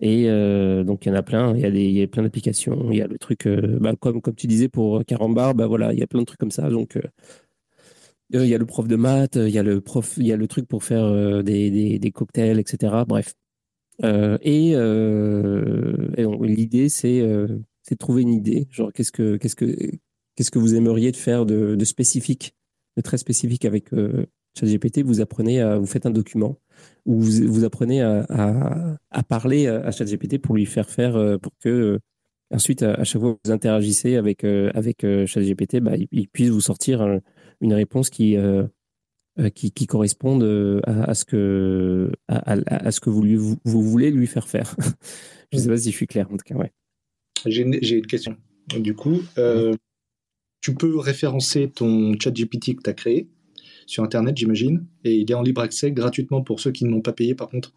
Et euh, donc, il y en a plein. Il y a, plein d'applications. Il y a le truc, euh, bah, comme, comme tu disais pour Carambar, bah, voilà, il y a plein de trucs comme ça. Donc, il y a le prof de maths, il y a le, prof, il y a le truc pour faire des, des, des, cocktails, etc. Bref. et, l'idée, c'est de trouver une idée. Genre, qu'est-ce que, qu'est-ce que, qu'est-ce que vous aimeriez de faire de, spécifique, de très spécifique avec ChatGPT, vous apprenez à, vous faites un document où vous, vous apprenez à, à, parler à ChatGPT pour lui faire faire, euh, pour que euh, ensuite, à, chaque fois que vous interagissez avec, euh, avec ChatGPT, bah, il, puisse vous sortir une réponse qui, qui, qui corresponde à, ce que, à, ce que vous, lui, vous, voulez lui faire faire. je ne sais pas si je suis clair, en tout cas. Ouais. J'ai une, une, question. Du coup, tu peux référencer ton ChatGPT que tu as créé sur Internet, j'imagine. Et il est en libre accès gratuitement pour ceux qui ne l'ont pas payé, par contre?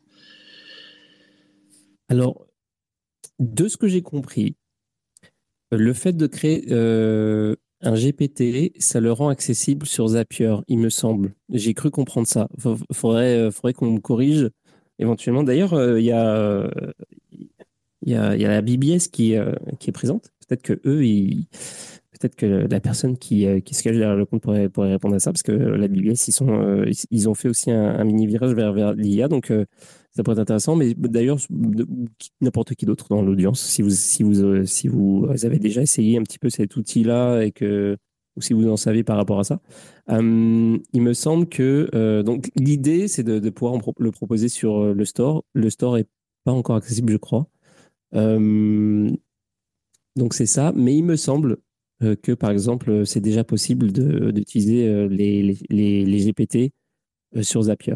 Alors, de ce que j'ai compris, le fait de créer euh, un GPT, ça le rend accessible sur Zapier, il me semble. J'ai cru comprendre ça. Faudrait, euh, faudrait qu'on me corrige éventuellement. D'ailleurs, euh, il y, a, y, a, y, a, la BBS qui, qui est présente. Peut-être que eux, peut-être que la personne qui, euh, qui se cache derrière le compte pourrait, pourrait, répondre à ça, parce que la BBS, ils, sont, euh, ils ont fait aussi un, mini virage vers, vers l'IA, donc euh, ça pourrait être intéressant. Mais d'ailleurs, n'importe qui d'autre dans l'audience, si vous, si, vous, si vous avez déjà essayé un petit peu cet outil-là et que ou si vous en savez par rapport à ça. il me semble que donc l'idée c'est de, pouvoir le proposer sur le store. Le store est pas encore accessible, je crois. donc c'est ça, mais il me semble euh, que, par exemple, c'est déjà possible d'utiliser euh, les, les, les, GPT euh, sur Zapier.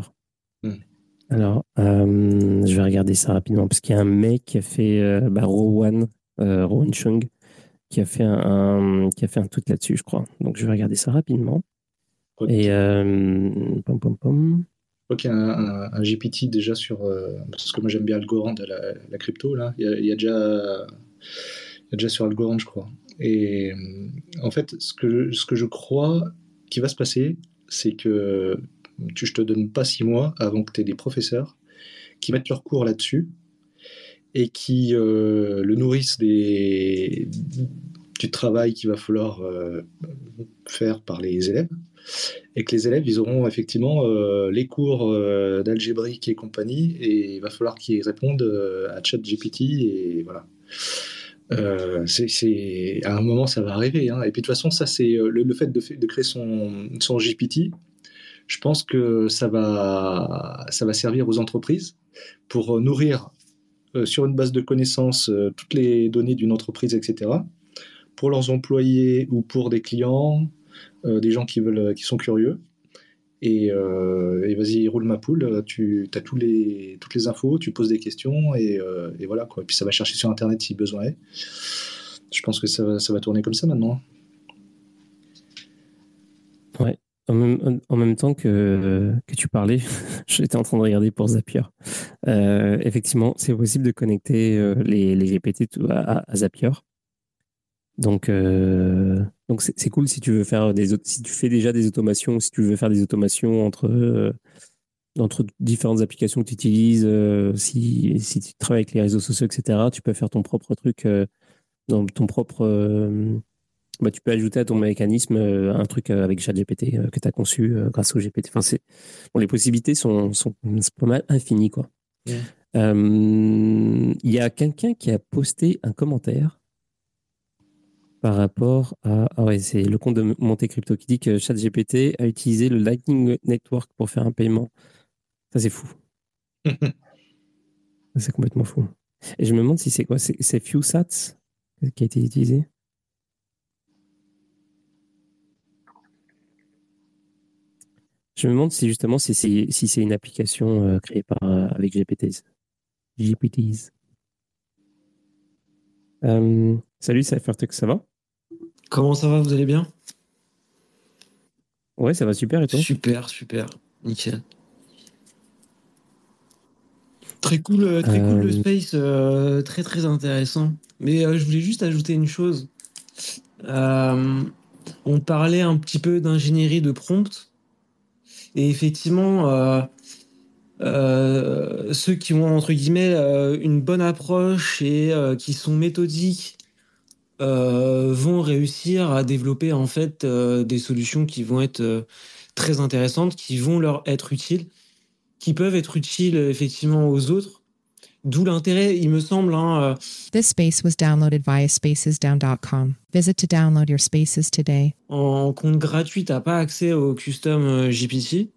Alors, je vais regarder ça rapidement parce qu'il y a un mec qui a fait bah, Rowan, Rowan Chung, qui a fait un, qui a fait un tweet là-dessus, je crois. Donc, je vais regarder ça rapidement. Et pom, pom, pom. Je crois qu'il y a un, GPT déjà sur. parce que moi j'aime bien Algorand la, la, crypto, là. Il y a, il y a déjà, il y a déjà sur Algorand, je crois. Et euh, en fait, ce que, ce que je crois qui va se passer, c'est que tu, je te donne pas six mois avant que tu aies des professeurs qui mettent leur cours là-dessus et qui euh, le nourrissent du travail qu'il va falloir euh, faire par les élèves et que les élèves ils auront effectivement les cours d'algébrique et compagnie et il va falloir qu'ils répondent à ChatGPT et voilà. Euh, c'est à un moment ça va arriver. Hein. Et puis de toute façon, ça c'est euh, le, fait de, de, créer son, son GPT. Je pense que ça va, servir aux entreprises pour nourrir euh, sur une base de connaissances toutes les données d'une entreprise, etc. Pour leurs employés ou pour des clients, des gens qui veulent, qui sont curieux. Euh, et, vas-y, roule ma poule, tu as tous les, toutes les infos, tu poses des questions et, euh, voilà. Et puis ça va chercher sur Internet si besoin est. Je pense que ça, va tourner comme ça maintenant. En même, temps que, que tu parlais, j'étais en train de regarder pour Zapier. Euh, effectivement, c'est possible de connecter les, les GPT à, Zapier. Donc, euh, donc c'est cool si tu veux faire des si tu fais déjà des automations, si tu veux faire des automations entre euh, entre différentes applications que tu utilises, euh, si, si tu travailles avec les réseaux sociaux, etc. Tu peux faire ton propre truc dans ton propre. Bah, tu peux ajouter à ton mécanisme un truc avec ChatGPT que tu as conçu grâce au GPT. Enfin, c'est bon, les possibilités sont, sont pas mal infinies quoi. Il y a quelqu'un qui a posté un commentaire par rapport à. Ah ouais, c'est le compte de Monte Crypto qui dit que ChatGPT a utilisé le Lightning Network pour faire un paiement. Ça, c'est fou. c'est complètement fou. Et je me demande si c'est quoi C'est FewSats qui a été utilisé? Je me demande si justement si c'est si c'est une application créée par avec GPTs. GPTs. salut, ça ça va? Comment ça va? Vous allez bien? Ouais, ça va super et toi? Super, super, nickel. Très cool, euh, très cool le euh, space, euh, très très intéressant. Mais je voulais juste ajouter une chose. on parlait un petit peu d'ingénierie de prompt. Et effectivement, ceux qui ont entre guillemets une bonne approche et qui sont méthodiques vont réussir à développer en fait des solutions qui vont être très intéressantes, qui vont leur être utiles qui peuvent être utiles effectivement aux autres. D'où l'intérêt, il me semble. Hein, euh, This space was downloaded via spacesdown.com. Visit to download your spaces today. En compte gratuit, tu n'as pas accès au custom euh, GPT.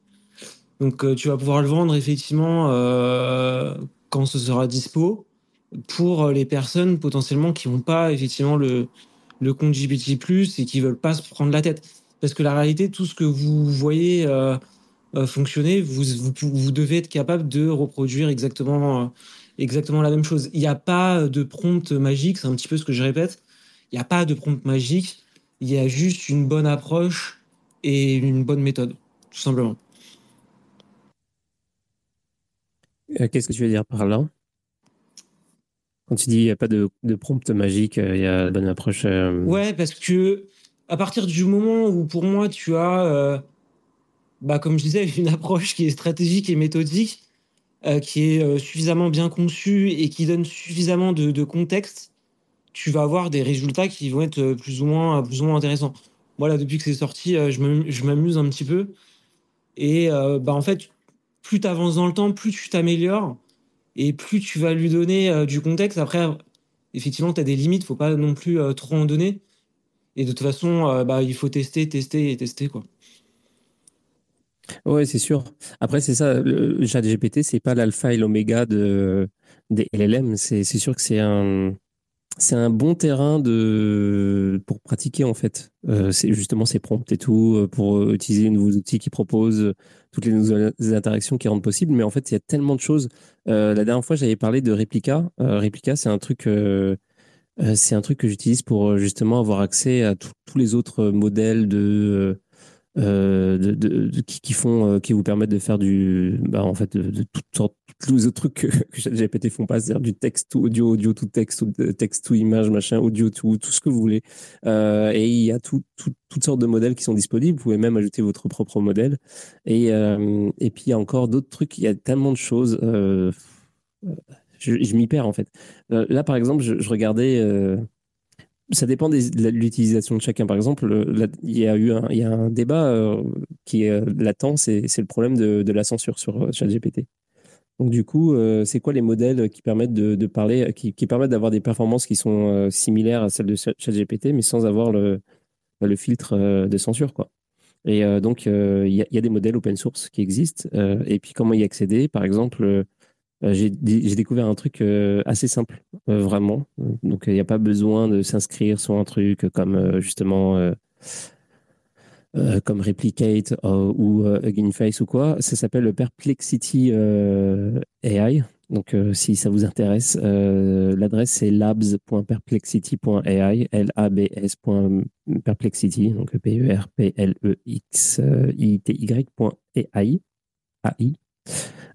Donc euh, tu vas pouvoir le vendre effectivement quand ce sera dispo pour les personnes potentiellement qui n'ont pas effectivement le, le compte GPT Plus et qui veulent pas se prendre la tête. Parce que la réalité, tout ce que vous voyez euh, fonctionner, vous, vous, devez être capable de reproduire exactement, exactement la même chose. Il n'y a pas de prompt magique, c'est un petit peu ce que je répète. Il n'y a pas de prompt magique, il y a juste une bonne approche et une bonne méthode, tout simplement. Euh, qu'est-ce que tu veux dire par là? Quand tu dis il n'y a pas de, de, prompt magique, il y a une bonne approche. Ouais, parce que à partir du moment où pour moi tu as bah, comme je disais, une approche qui est stratégique et méthodique, euh, qui est euh, suffisamment bien conçue et qui donne suffisamment de, contexte, tu vas avoir des résultats qui vont être euh, plus ou moins, plus ou moins intéressants. Voilà, depuis que c'est sorti, je m'amuse un petit peu. Et bah, en fait, plus tu avances dans le temps, plus tu t'améliores et plus tu vas lui donner du contexte. Après, effectivement, tu as des limites, faut pas non plus trop en donner. Et de toute façon, bah, il faut tester, tester et tester. quoi. Ouais, c'est sûr. Après, c'est ça, le chat GPT, c'est pas l'alpha et l'oméga de, des LLM. C'est, sûr que c'est un, c'est un bon terrain de, pour pratiquer, en fait. Euh, c'est justement ces prompts et tout, euh, pour utiliser les nouveaux outils qui proposent, toutes les nouvelles interactions qui rendent possible. Mais en fait, il y a tellement de choses. Euh, la dernière fois, j'avais parlé de Replica. Replica, c'est un truc, c'est un truc que j'utilise pour justement avoir accès à tous les autres modèles de, euh, de, qui, qui, font, euh, qui vous permettent de faire du, bah, en fait, de, toutes sortes, tous les trucs que, que GPT font pas, c'est-à-dire du texte audio, audio tout texte, texte tout image, machin, audio tout, tout ce que vous voulez. Euh, et il y a tout, tout, toutes sortes de modèles qui sont disponibles. Vous pouvez même ajouter votre propre modèle. Et, et puis il y a encore d'autres trucs. Il y a tellement de choses. Je, m'y perds en fait. là, par exemple, je regardais ça dépend de l'utilisation de chacun. Par exemple, il y a eu un, y a un débat euh, qui est euh, latent, c'est le problème de, la censure sur euh, ChatGPT. Donc du coup, c'est quoi les modèles qui permettent de, parler, qui, permettent d'avoir des performances qui sont similaires à celles de ChatGPT, mais sans avoir le, le filtre de censure, quoi. Et donc, il y, a des modèles open source qui existent. et puis, comment y accéder? Par exemple, euh, j'ai découvert un truc euh, assez simple, euh, vraiment. Donc, il n'y a pas besoin de s'inscrire sur un truc comme justement comme Replicate ou Hugging Face ou quoi. Ça s'appelle le Perplexity AI. Donc, si ça vous intéresse, l'adresse c'est labs.perplexity.ai, L-A-B-S.perplexity, donc P-E-R-P-L-E-X-I-T-Y.ai. AI.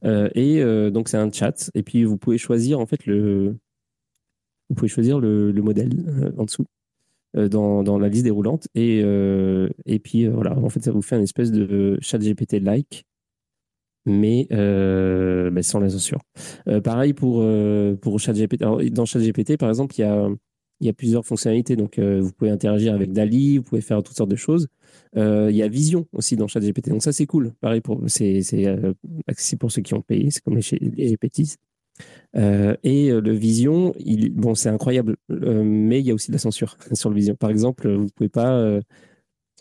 Euh, et euh, donc c'est un chat. Et puis vous pouvez choisir en fait le, vous pouvez choisir le, le modèle euh, en dessous dans, dans, la liste déroulante. Et, et puis voilà, en fait ça vous fait une espèce de chat GPT-like mais euh, bah, sans la censure. Pareil pour, pour ChatGPT. dans ChatGPT, par exemple, il y a, il y a plusieurs fonctionnalités. Donc, vous pouvez interagir avec Dali, vous pouvez faire toutes sortes de choses. Euh, il y a Vision aussi dans ChatGPT. Donc ça, c'est cool. Pareil, c'est, euh, accessible pour ceux qui ont payé. C'est comme les, les. Euh, et le Vision, bon, c'est incroyable, mais il y a aussi de la censure sur le Vision. Par exemple, vous pouvez pas,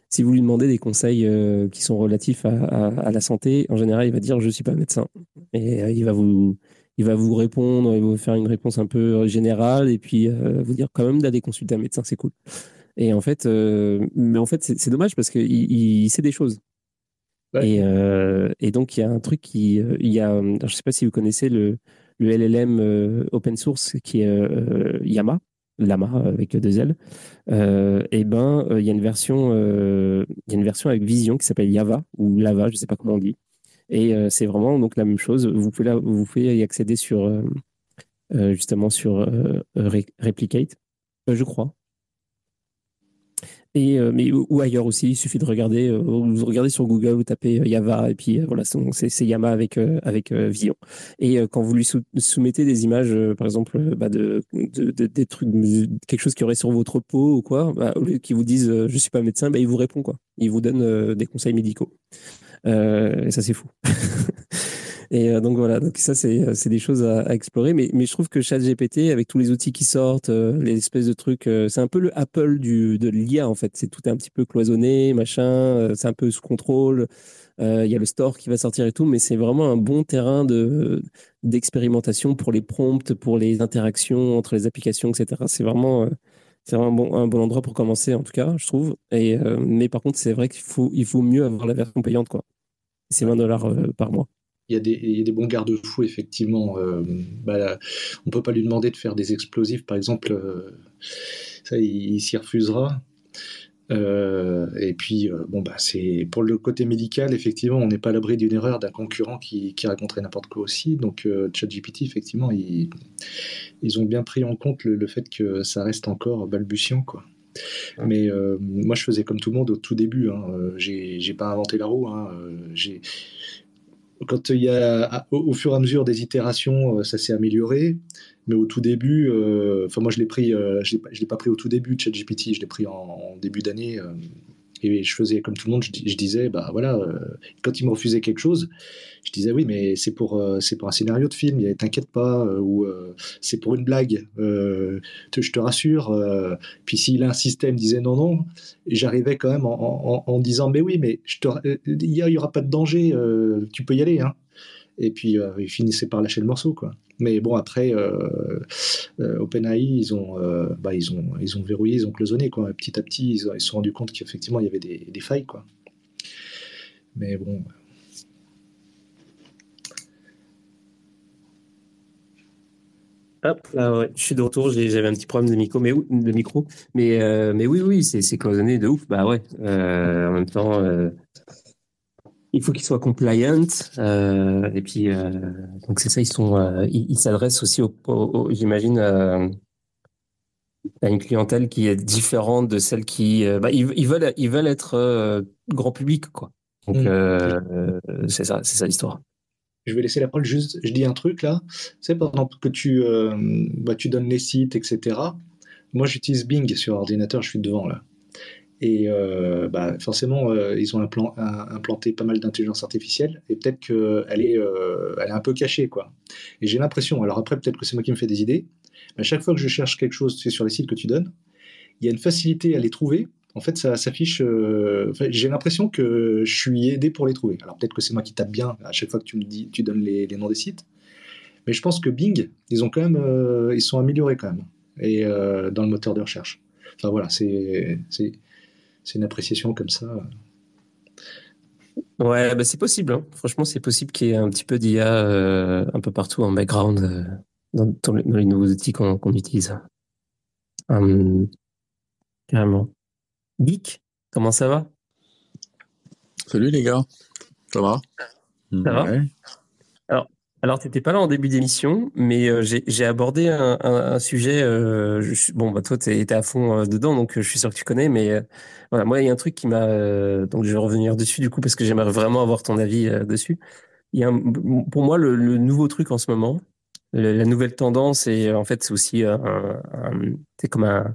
si vous lui demandez des conseils qui sont relatifs à, à, la santé, en général, il va dire je suis pas médecin, et il va vous, il va vous répondre, il va vous faire une réponse un peu générale, et puis vous dire quand même d'aller consulter un médecin, c'est cool. Et en fait, euh, mais en fait, c'est dommage parce qu'il il sait des choses. Et, et, donc, il y a un truc qui. Il y a, je ne sais pas si vous connaissez le, le LLM open source qui est Yama. Lama avec deux L, euh, et ben il y a une version, il y a une version avec Vision qui s'appelle Yava ou Lava, je sais pas comment on dit. Et c'est vraiment donc la même chose. Vous pouvez vous pouvez y accéder sur justement sur Replicate, je crois. Et, euh, mais, ou ailleurs aussi, il suffit de regarder, euh, vous regardez sur Google, vous tapez euh, Yava, et puis voilà, c'est Yama avec, avec. Et quand vous lui soumettez des images, par exemple, bah de, de, des trucs, quelque chose qui aurait sur votre peau ou quoi, bah, au lieu qu'ils vous disent je suis pas médecin, bah, il vous répond quoi. Il vous donne des conseils médicaux. Et ça, c'est fou. Et euh, donc voilà, donc ça euh, c'est des choses à, explorer. Mais, mais je trouve que ChatGPT, avec tous les outils qui sortent, euh, les espèces de trucs, c'est un peu le Apple du, de l'IA en fait. C'est tout un petit peu cloisonné, machin, c'est un peu sous contrôle. Il y a le store qui va sortir et tout, mais c'est vraiment un bon terrain de d'expérimentation pour les prompts, pour les interactions entre les applications, etc. C'est vraiment c'est vraiment un bon, un bon endroit pour commencer, en tout cas, je trouve. Et, mais par contre, c'est vrai qu'il faut, il faut mieux avoir la version payante, quoi. C'est 20 dollars par mois il y, a des, bons garde-fous, effectivement. Euh, bah, on ne peut pas lui demander de faire des explosifs, par exemple. Euh, ça, il, s'y refusera. Euh, et puis, bon, bah, pour le côté médical, effectivement, on n'est pas à l'abri d'une erreur d'un concurrent qui, qui raconterait n'importe quoi aussi. Donc, ChatGPT, effectivement, ils, ont bien pris en compte le, fait que ça reste encore balbutiant, quoi. Mais moi, je faisais comme tout le monde au tout début. Hein. J'ai pas inventé la roue. Hein. J'ai quand il y a, au, fur et à mesure des itérations, euh, ça s'est amélioré. Mais au tout début, euh, enfin moi je l'ai pris, euh, je l'ai pas pris au tout début de ChatGPT, je l'ai pris en, début d'année. Et je faisais comme tout le monde, je, disais, bah voilà, quand il me refusait quelque chose, je disais oui, mais c'est pour, c'est pour un scénario de film, t'inquiète pas, ou c'est pour une blague, je te rassure. puis s'il insistait, il me disait non, non, j'arrivais quand même en, disant mais oui, mais il n'y aura pas de danger, tu peux y aller. Hein. Et puis il finissait par lâcher le morceau, quoi. Mais bon, après, OpenAI, ils ont, bah, ils ont, ils ont verrouillé, ils ont cloisonné, quoi. Petit à petit, ils, se sont rendus compte qu'effectivement, il y avait des, failles, quoi. Mais bon, Hop, ouais, je suis de retour. J'avais un petit problème de micro, mais, de micro. mais, euh, mais oui, oui, c'est cloisonné de ouf. Bah ouais. Euh, en même temps, euh, il faut qu'ils soient compliant. et puis, donc c'est ça, ils sont, ils s'adressent aussi, au, j'imagine, à une clientèle qui est différente de celle qui, bah, ils, veulent, ils veulent être grand public, quoi. Donc mmh. c'est ça, c'est ça l'histoire je vais laisser la parole juste, je dis un truc là, c'est pendant que tu, euh, bah, tu donnes les sites, etc. Moi j'utilise Bing sur ordinateur, je suis devant là. Et euh, bah, forcément, euh, ils ont implanté pas mal d'intelligence artificielle et peut-être qu'elle est, elle est un peu cachée. quoi. Et j'ai l'impression, alors après peut-être que c'est moi qui me fais des idées, mais à chaque fois que je cherche quelque chose sur les sites que tu donnes, il y a une facilité à les trouver en fait, ça s'affiche. Euh, j'ai l'impression que je suis aidé pour les trouver. Alors peut-être que c'est moi qui tape bien à chaque fois que tu me dis, tu donnes les, noms des sites. Mais je pense que Bing, ils ont quand même, euh, ils sont améliorés quand même, et euh, dans le moteur de recherche. Enfin voilà, c'est c'est une appréciation comme ça. Ouais, bah c'est possible. Hein. Franchement, c'est possible qu'il y ait un petit peu d'IA un peu partout en background dans, les nouveaux outils qu'on utilise. Hum, carrément. Geek, comment ça va? Salut les gars, ça va? Ça va Alors, alors tu n'étais pas là en début d'émission, mais euh, j'ai abordé un, sujet. Euh, bon, bah, toi, tu étais à fond euh, dedans, donc je suis sûr que tu connais, mais voilà, moi, il y a un truc qui m'a. donc, je vais revenir dessus, du coup, parce que j'aimerais vraiment avoir ton avis dessus. Il y a pour moi, le, nouveau truc en ce moment, la nouvelle tendance, et en fait, c'est aussi c'est comme un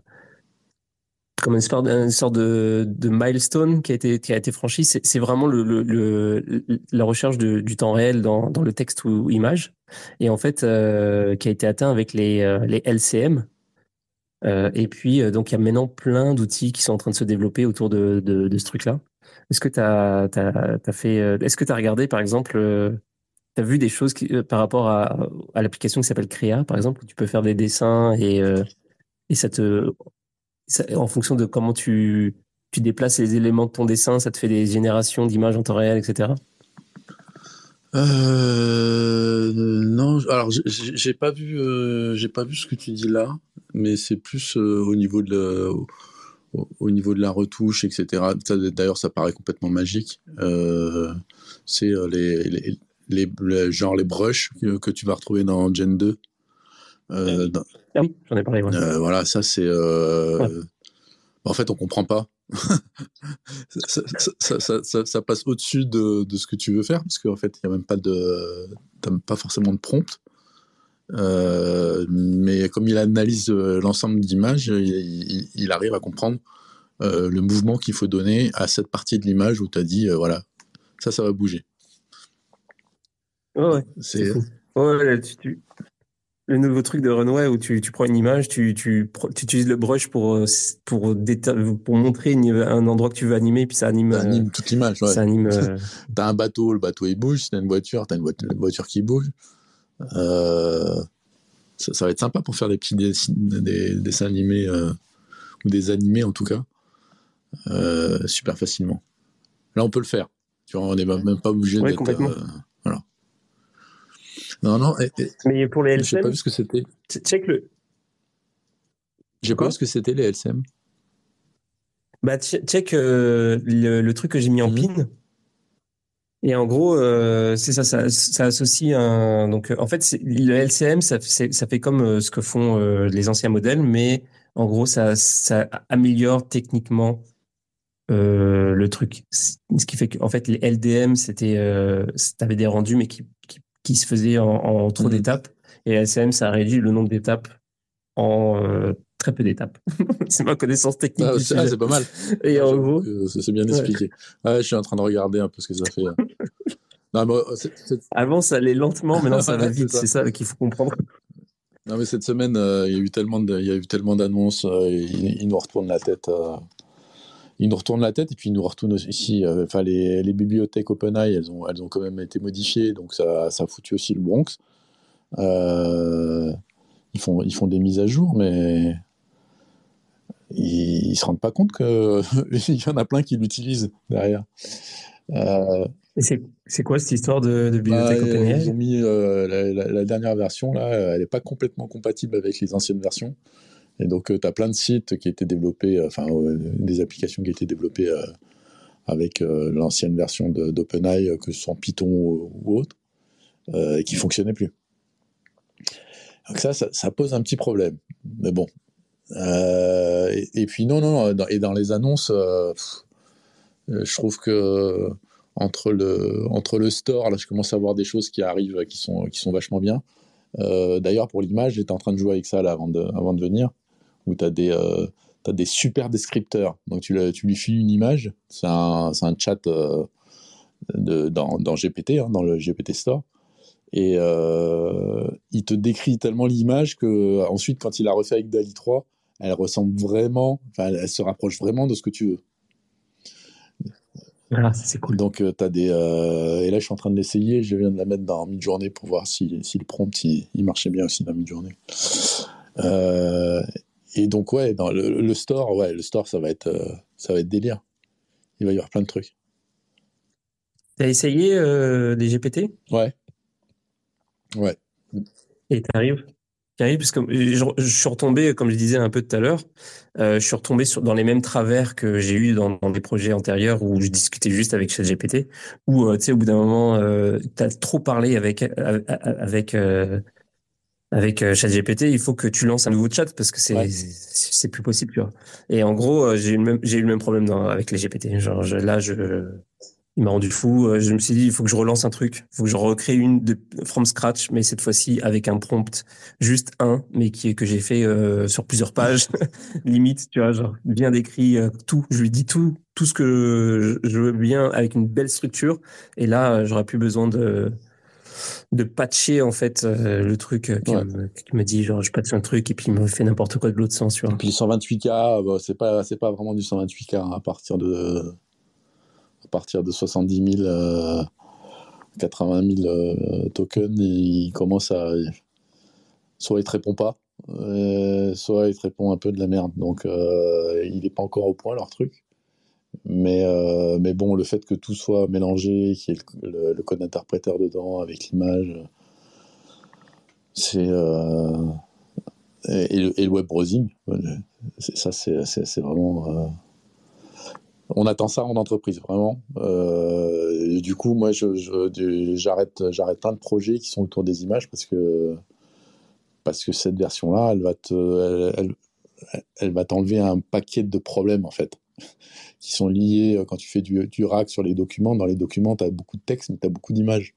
comme une sorte, de, milestone qui a été, franchi. C'est vraiment la recherche du temps réel dans, le texte ou image. Et en fait, euh, qui a été atteint avec les, euh, LCM. Euh, et puis, donc, il y a maintenant plein d'outils qui sont en train de se développer autour de, ce truc-là. Est-ce que tu as, fait, est-ce que tu regardé, par exemple, tu as vu des choses par rapport à, l'application qui s'appelle Crea, par exemple, où tu peux faire des dessins et ça te en fonction de comment tu tu déplaces les éléments de ton dessin, ça te fait des générations d'images en temps réel, etc. Euh, non, alors j'ai- pas vu, euh, j'ai pas vu ce que tu dis là, mais c'est plus euh, au niveau de la, au, au niveau de la retouche, etc. D'ailleurs, ça paraît complètement magique. Euh, c'est euh, les, les, les, les- genre les brushes que, que tu vas retrouver dans Gen 2. Euh, dans- Ah oui, j'en ai parlé. ouais. euh, voilà, ça c'est. euh, Ouais. En fait, on comprend pas. ça, ça- ça- ça- ça- ça passe au-dessus de, de ce que tu veux faire, parce qu'en fait, il n'y a même pas de. t'as pas forcément de prompt. Euh, mais comme il analyse l'ensemble d'images, il, il- il arrive à comprendre euh, le mouvement qu'il faut donner à cette partie de l'image où tu as dit, euh, voilà, ça, ça va bouger. Ouais, ouais. C'est C'est fou. Ouais, là, tu- tu- Le nouveau truc de Runway où tu, tu prends une image, tu, tu, pro- tu utilises le brush pour, euh, pour, déta- pour montrer une- un endroit que tu veux animer, puis ça anime. ça euh, toute l'image. Ouais. ça anime euh, T'as un bateau, le bateau il bouge. Si t'as une voiture, t'as une voiture, une voiture qui bouge. Euh, ça, ça va être sympa pour faire des petits dessin- des, dessins animés ou des animés en tout cas, super facilement. Là, on peut le faire. Tu vois, on n'est même pas obligé Ouais, d'être. Non, non. et- et- Mais pour les J'ai pas LCM, vu ce que c'était. check le. J'ai pas vu ce que c'était les LCM. Bah, che- check euh, le, le truc que j'ai mis en Mhm. pin. Et en gros, euh, c'est ça, ça, ça associe un. Donc, euh, en fait, le LCM, ça, ça fait comme euh, ce que font les anciens modèles, mais en gros, ça, ça améliore techniquement le truc. Ce qui fait qu'en fait, les LDM, c'était, t'avais des rendus, mais qui, qui, qui se faisaient en, en trop Mhm. d'étapes. Et LCM, ça réduit le nombre d'étapes en euh, très peu d'étapes. c'est ma connaissance technique Ah, c'est ah, c'est pas mal. Et en J'avoue gros, C'est bien expliqué. Ouais, je suis en train de regarder un peu ce que ça fait. non, mais, c'est- c'est- Avant, ça allait lentement, maintenant ça va vite. c'est ça. Qu'il faut comprendre. Non, mais cette semaine, euh, il y a eu tellement de, il y a eu tellement d'annonces, euh, il, il nous retourne la tête. Euh, il nous retourne la tête et puis il nous retourne aussi. euh, Enfin, les, les bibliothèques OpenAI, elles ont, elles ont quand même été modifiées, donc ça, ça a foutu aussi le Bronx. Euh, ils font, ils font des mises à jour, mais ils, ils se rendent pas compte que il y en a plein qui l'utilisent derrière. Euh, c'est, quoi cette histoire de, de bibliothèque bah, OpenAI Ils ont mis euh, la, la- la dernière version, là, elle n'est pas complètement compatible avec les anciennes versions. Et donc, tu as plein de sites qui étaient développés, euh, enfin, euh, des applications qui étaient développées euh, avec euh, l'ancienne version d'OpenAI, euh, que ce soit Python ou, autre, euh, et qui ne fonctionnaient plus. Donc, ça, ça, pose un petit problème. Mais bon. Euh, et, puis, non, non, et dans les annonces, euh, euh, je trouve que entre le, entre le store, là, je commence à voir des choses qui arrivent euh, qui sont, qui sont vachement bien. Euh, D'ailleurs, pour l'image, j'étais en train de jouer avec ça là, avant, de, avant de venir, où tu as des, euh, t'as des super descripteurs. Donc, tu, lui files une image, c'est un, un chat euh, de, dans, dans GPT, hein, dans le GPT Store. Et euh, il te décrit tellement l'image que ensuite, quand il la refait avec DALI 3, elle ressemble vraiment, enfin, elle, elle se rapproche vraiment de ce que tu veux. Voilà, ça, c'est cool. Donc, tu as des. et là, je suis en train de l'essayer. Je viens de la mettre dans mid-journée pour voir si, si le prompt il, il marchait bien aussi dans mid-journée. Euh, et donc, ouais, dans le, le store, ouais, le store, ça va être, euh, ça va être délire. Il va y avoir plein de trucs. T'as essayé euh, des GPT Ouais. Ouais. et t'arrives? T'arrives parce que je, je suis retombé, comme je disais un peu tout à l'heure, euh, je suis retombé sur, dans les mêmes travers que j'ai eu dans, dans des projets antérieurs où je discutais juste avec ChatGPT, où euh, tu sais au bout d'un moment, euh, t'as trop parlé avec avec euh, avec euh, ChatGPT, il faut que tu lances un nouveau chat parce que c'est Ouais. c'est plus possible, tu vois. Et en gros, euh, j'ai eu le même j'ai eu le même problème dans, avec les GPT. Genre je- là, je il m'a rendu fou. Euh, Je me suis dit, il faut que je relance un truc. Il faut que je recrée une de from scratch, mais cette fois-ci avec un prompt juste un, mais qui est que j'ai fait euh, sur plusieurs pages, limite, tu vois, genre bien décrit euh, tout. Je lui dis tout, tout ce que je, veux bien avec une belle structure. Et là, j'aurais plus besoin de de patcher en fait euh, le truc euh, qui, Ouais. me, qui me dit genre je patche un truc et puis il me fait n'importe quoi de l'autre sens, vois. Et puis 128K, bah, c'est pas, c'est pas vraiment du 128K hein, à partir de, à partir de 70 000, euh, 80 000 euh, tokens, il commence à, soit il te répond pas, euh, soit il te répond un peu de la merde. Donc, il est pas encore au point leur truc. Mais, euh, mais bon, le fait que tout soit mélangé, qu'il y ait le, code interpréteur dedans avec l'image, c'est. Euh, et, le, web browsing, ça, c'est vraiment. on attend ça en entreprise, vraiment. du coup, moi, j'arrête j'arrête plein de projets qui sont autour des images parce que parce que cette version-là, elle va te, elle, elle va t'enlever un paquet de problèmes en fait, qui sont liés euh, quand tu fais du, rack sur les documents. Dans les documents, tu as beaucoup de texte, mais tu as beaucoup d'images.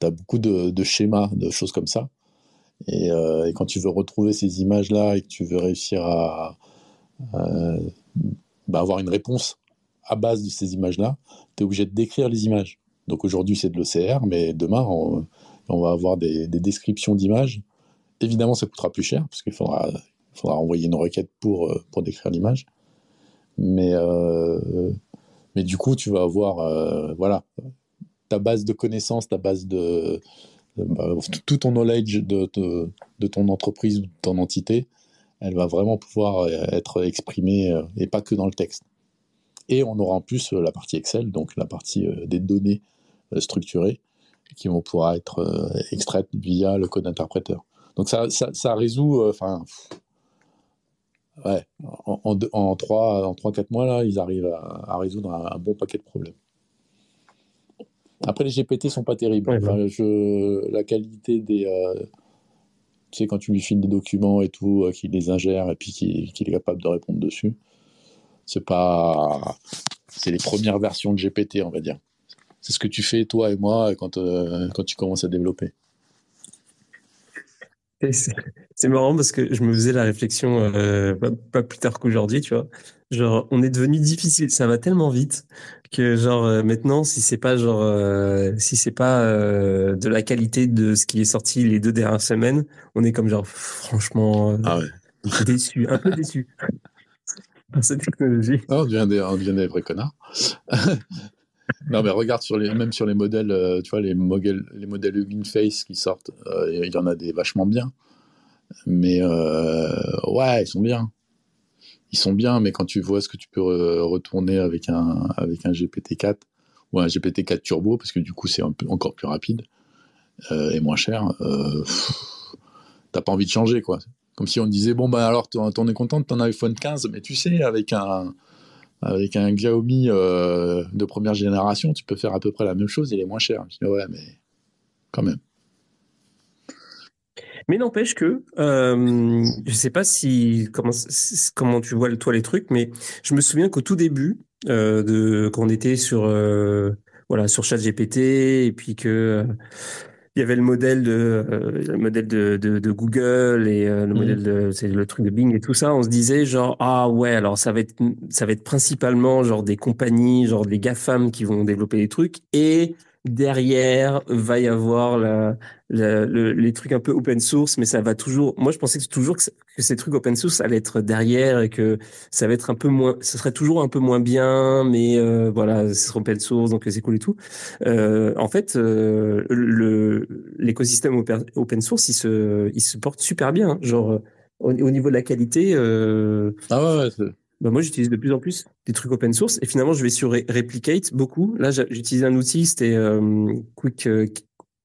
Tu as beaucoup de, schémas, de choses comme ça. Et, euh, et, quand tu veux retrouver ces images-là et que tu veux réussir à, bah, avoir une réponse à base de ces images-là, tu es obligé de décrire les images. Donc aujourd'hui, c'est de l'OCR, mais demain, on, va avoir des, des descriptions d'images. Évidemment, ça coûtera plus cher, parce qu'il faudra, faudra envoyer une requête pour, euh, pour décrire l'image. Mais, euh, mais du coup, tu vas avoir euh, voilà, ta base de connaissances, ta base de. Bah, tout ton knowledge de, de, ton entreprise ou de ton entité, elle va vraiment pouvoir être exprimée et pas que dans le texte. Et on aura en plus la partie Excel, donc la partie des données structurées qui vont pouvoir être extraites via le code interpréteur. Donc ça, ça, ça résout, enfin, ouais, en, en, en 3, en 3-4 mois, là, ils arrivent à, à résoudre un, un, bon paquet de problèmes. Après, les GPT sont pas terribles. Ouais, enfin, je, la qualité des. Euh, tu sais, quand tu lui files des documents et tout, euh, qu'il les ingère et puis qu'il qu est capable de répondre dessus, c'est pas. C'est les premières versions de GPT, on va dire. C'est ce que tu fais, toi et moi, quand, euh, quand tu commences à développer. C'est marrant parce que je me faisais la réflexion euh, pas, pas, plus tard qu'aujourd'hui, tu vois. Genre, on est devenu difficile, ça va tellement vite que genre euh, maintenant, si c'est pas genre, euh, si c'est pas de la qualité de ce qui est sorti les deux dernières semaines, on est comme genre franchement ah ouais. déçu, un peu déçu par cette technologie. Non, on devient des, on devient des vrais connards. Non, mais regarde même sur les modèles, euh, tu vois, les modèles, les modèles Hugging Face qui sortent, euh, il y en a des vachement bien. Mais euh, ouais, ils sont bien. Ils sont bien, mais quand tu vois ce que tu peux retourner avec un, avec un GPT-4 ou un GPT-4 Turbo, parce que du coup c'est encore plus rapide et moins cher, t'as pas envie de changer, quoi. Comme si on disait, bon, bah alors, t'en es content de ton iPhone 15, mais tu sais, avec un, avec un Xiaomi euh, de première génération, tu peux faire à peu près la même chose, il est moins cher. Je ouais, mais quand même. Mais n'empêche que, euh, je sais pas si comment, comment tu vois toi les trucs, mais je me souviens qu'au tout début, euh, de quand on était sur euh, voilà sur ChatGPT et puis que il y avait le modèle de euh, le modèle de, de, de, Google et euh, le mmh. modèle de c'est le truc de Bing et tout ça on se disait genre ah ouais alors ça va être ça va être principalement genre des compagnies genre des gafam qui vont développer des trucs et derrière va y avoir la, la, le, les trucs un peu open source, mais ça va toujours. Moi, je pensais que toujours que, ces trucs open source allaient être derrière et que ça va être un peu moins, ce serait toujours un peu moins bien, mais euh, voilà, ce sera open source, donc c'est cool et tout. Euh, en fait, euh, le l'écosystème open, source, il se, il se porte super bien. Hein. Genre au, au, niveau de la qualité. Euh, ah ouais. ouais bah moi, j'utilise de plus en plus des trucs open source et finalement, je vais sur Replicate beaucoup. Là, j'utilise un outil, c'était euh, Quick euh,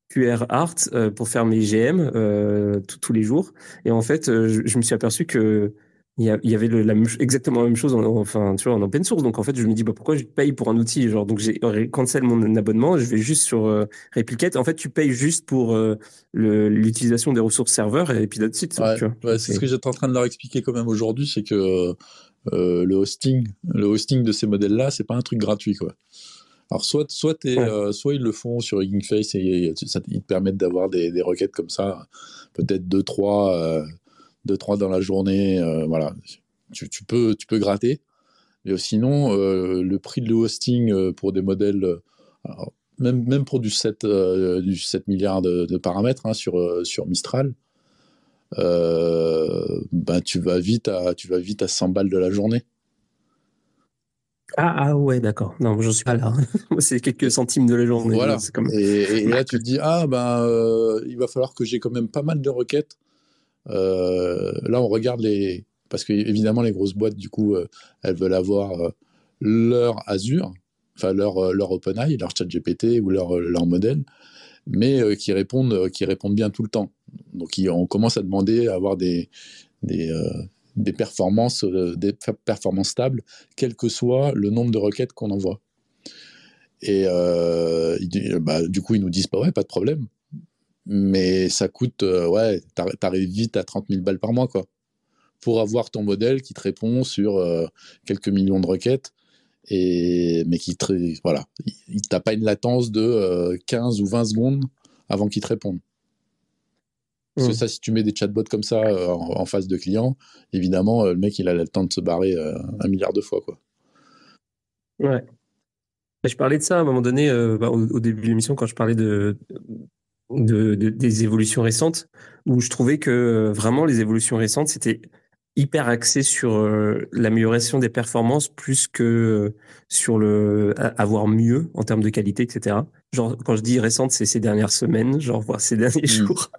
QR Art euh, pour faire mes GM euh, tous les jours. Et en fait, euh, je, je, me suis aperçu que il y, avait le, la, exactement la même chose en, enfin, tu vois, en open source. Donc en fait, je me dis bah pourquoi je paye pour un outil genre? Donc j'ai cancel mon abonnement, je vais juste sur euh, Replicate. En fait, tu payes juste pour euh, l'utilisation des ressources serveurs et puis d'autres sites. Ouais, ouais c'est ce que j'étais en train de leur expliquer quand même aujourd'hui, c'est que euh, le hosting, le hosting de ces modèles-là, c'est pas un truc gratuit, quoi. Alors soit, soit, ouais. euh, soit ils le font sur Hugging Face et, ça, ils te permettent d'avoir des, des, requêtes comme ça, peut-être deux trois, euh, deux trois dans la journée, euh, voilà. Tu, tu, peux, tu peux gratter. Mais sinon, le prix de le hosting pour des modèles, alors, même, même pour du 7, du 7 milliards de, de paramètres hein, sur, sur Mistral, euh, ben tu vas vite à tu vas vite à 100 balles de la journée. Ah, ah ouais, d'accord. Non, j'en suis pas là. c'est quelques centimes de la journée. Voilà. Comme... Et, et, là, tu te dis, ah, ben, euh, il va falloir que j'ai quand même pas mal de requêtes. Euh, là, on regarde les. Parce que, évidemment, les grosses boîtes, du coup, elles veulent avoir leur Azure, enfin leur, leur OpenAI, leur ChatGPT ou leur, leur modèle, mais qui, répondent, qui répondent bien tout le temps. Donc on commence à demander à avoir des, des, des performances, stables, quel que soit le nombre de requêtes qu'on envoie. Et bah, du coup, ils nous disent pas ouais, pas de problème mais ça coûte, euh, ouais, t'arrives vite à 30 000 balles par mois, quoi. Pour avoir ton modèle qui te répond sur euh, quelques millions de requêtes, et, mais qui te, voilà, il t'a pas une latence de 15 euh, ou 20 secondes avant qu'il te réponde. Parce que mmh. ça, si tu mets des chatbots comme ça en, face de clients, évidemment, le mec, il a le temps de se barrer un milliard de fois, quoi. Ouais. Je parlais de ça à un moment donné, bah, au, début de l'émission, quand je parlais de, de, des évolutions récentes où je trouvais que euh, vraiment les évolutions récentes c'était hyper axé sur euh, l'amélioration des performances plus que euh, sur le avoir mieux en termes de qualité etc genre quand je dis récente c'est ces dernières semaines genre voire ces derniers mmh. jours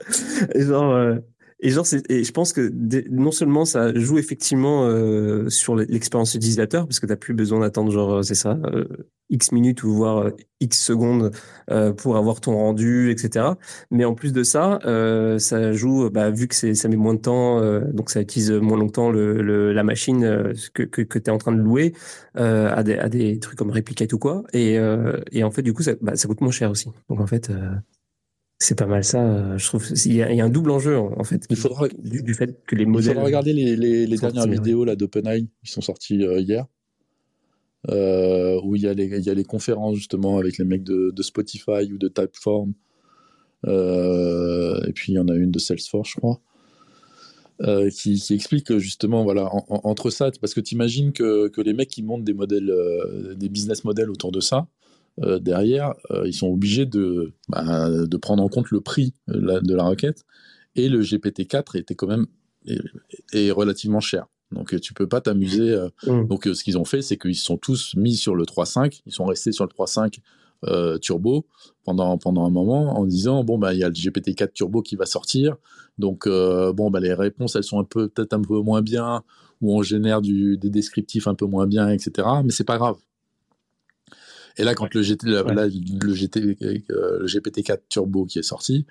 genre et genre, et je pense que non seulement ça joue effectivement euh, sur l'expérience utilisateur, parce que tu n'as plus besoin d'attendre, genre, c'est ça, euh, X minutes ou voire euh, X secondes euh, pour avoir ton rendu, etc. Mais en plus de ça, euh, ça joue, bah, vu que ça met moins de temps, donc ça utilise moins longtemps le, le la machine que, que, que tu es en train de louer à, des, à des trucs comme Replicate ou quoi. Et, et en fait, du coup, ça, bah, ça coûte moins cher aussi. Donc en fait c'est pas mal ça, euh, je trouve. Il y, a, un double enjeu en fait. Il faudra du, fait que les modèles. Il faudra regarder les, les, dernières vidéos là d'OpenAI qui sont sorties euh, hier, euh, où il y, a les, il y a les conférences justement avec les mecs de, de Spotify ou de Typeform, et puis il y en a une de Salesforce, je crois. qui, qui, explique justement voilà entre ça parce que tu imagines que, que, les mecs qui montent des modèles des business models autour de ça euh, derrière, euh, ils sont obligés de, bah, de prendre en compte le prix de la requête. Et le GPT-4 était quand même est, relativement cher. Donc tu peux pas t'amuser. Euh, mmh. Donc ce qu'ils ont fait, c'est qu'ils sont tous mis sur le 3.5. Ils sont restés sur le 3.5 turbo pendant pendant un moment en disant bon bah il y a le GPT-4 turbo qui va sortir. Donc bon bah les réponses elles sont un peu peut-être un peu moins bien ou on génère du, des descriptifs un peu moins bien etc. Mais c'est pas grave. Et là, quand le, GT, le, GT, euh, le GPT-4 Turbo qui est sorti,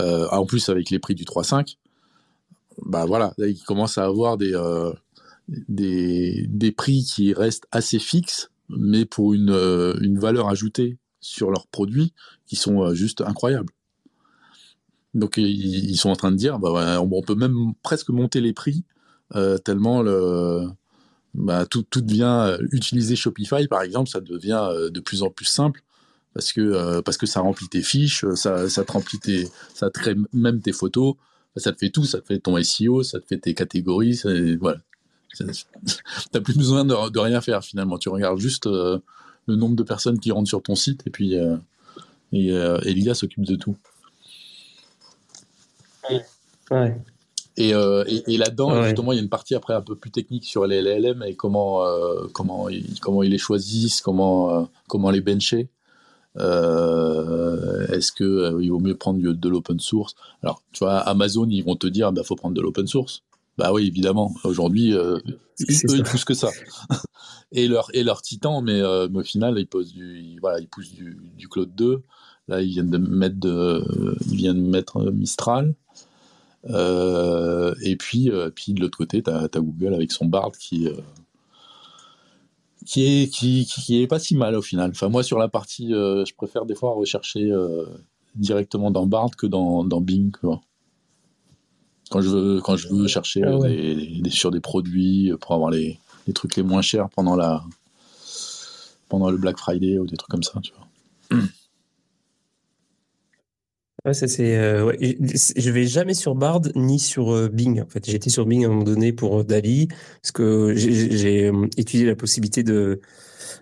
euh, en plus avec les prix du 3.5, bah voilà, là, il commence à avoir des, euh, des, des, prix qui restent assez fixes, mais pour une, une valeur ajoutée sur leurs produits qui sont juste incroyables. Donc ils, sont en train de dire, bah, on, peut même presque monter les prix tellement le, bah, tout, devient euh, utiliser Shopify par exemple, ça devient euh, de plus en plus simple parce que euh, parce que ça remplit tes fiches, ça, ça te remplit tes, ça crée même tes photos, ça te fait tout, ça te fait ton SEO, ça te fait tes catégories, ça, voilà. T'as plus besoin de, rien faire finalement. Tu regardes juste le nombre de personnes qui rentrent sur ton site et puis et l'IA s'occupe de tout. Ouais. Euh, et, et, là-dedans, justement, il y a une partie après un peu plus technique sur les LLM et comment, euh, comment, ils, comment ils les choisissent, comment, euh, comment les bencher. Est-ce que il vaut mieux prendre de, l'open source? Alors, tu vois, Amazon, ils vont te dire, bah, faut prendre de l'open source. Bah oui, évidemment. Aujourd'hui, eux, ils poussent que ça. et leur et leur titan, mais, mais, au final, ils posent du, voilà, ils poussent du, du Cloud 2. Là, ils viennent de mettre de, ils viennent de mettre Mistral. Euh, et puis, euh, puis de l'autre côté, tu as, Google avec son Bard qui, euh, qui, est, qui, qui, est pas si mal au final. Enfin, moi, sur la partie, je préfère des fois rechercher directement dans Bard que dans, dans Bing. Quand je veux, quand je veux chercher ah des, sur des produits pour avoir les, les, trucs les moins chers pendant, la, pendant le Black Friday ou des trucs comme ça, tu vois. Ouais, ça c'est. Euh, ouais. Je vais jamais sur Bard ni sur euh, Bing. En fait, j'étais sur Bing à un moment donné pour euh, Dali parce que j'ai étudié la possibilité de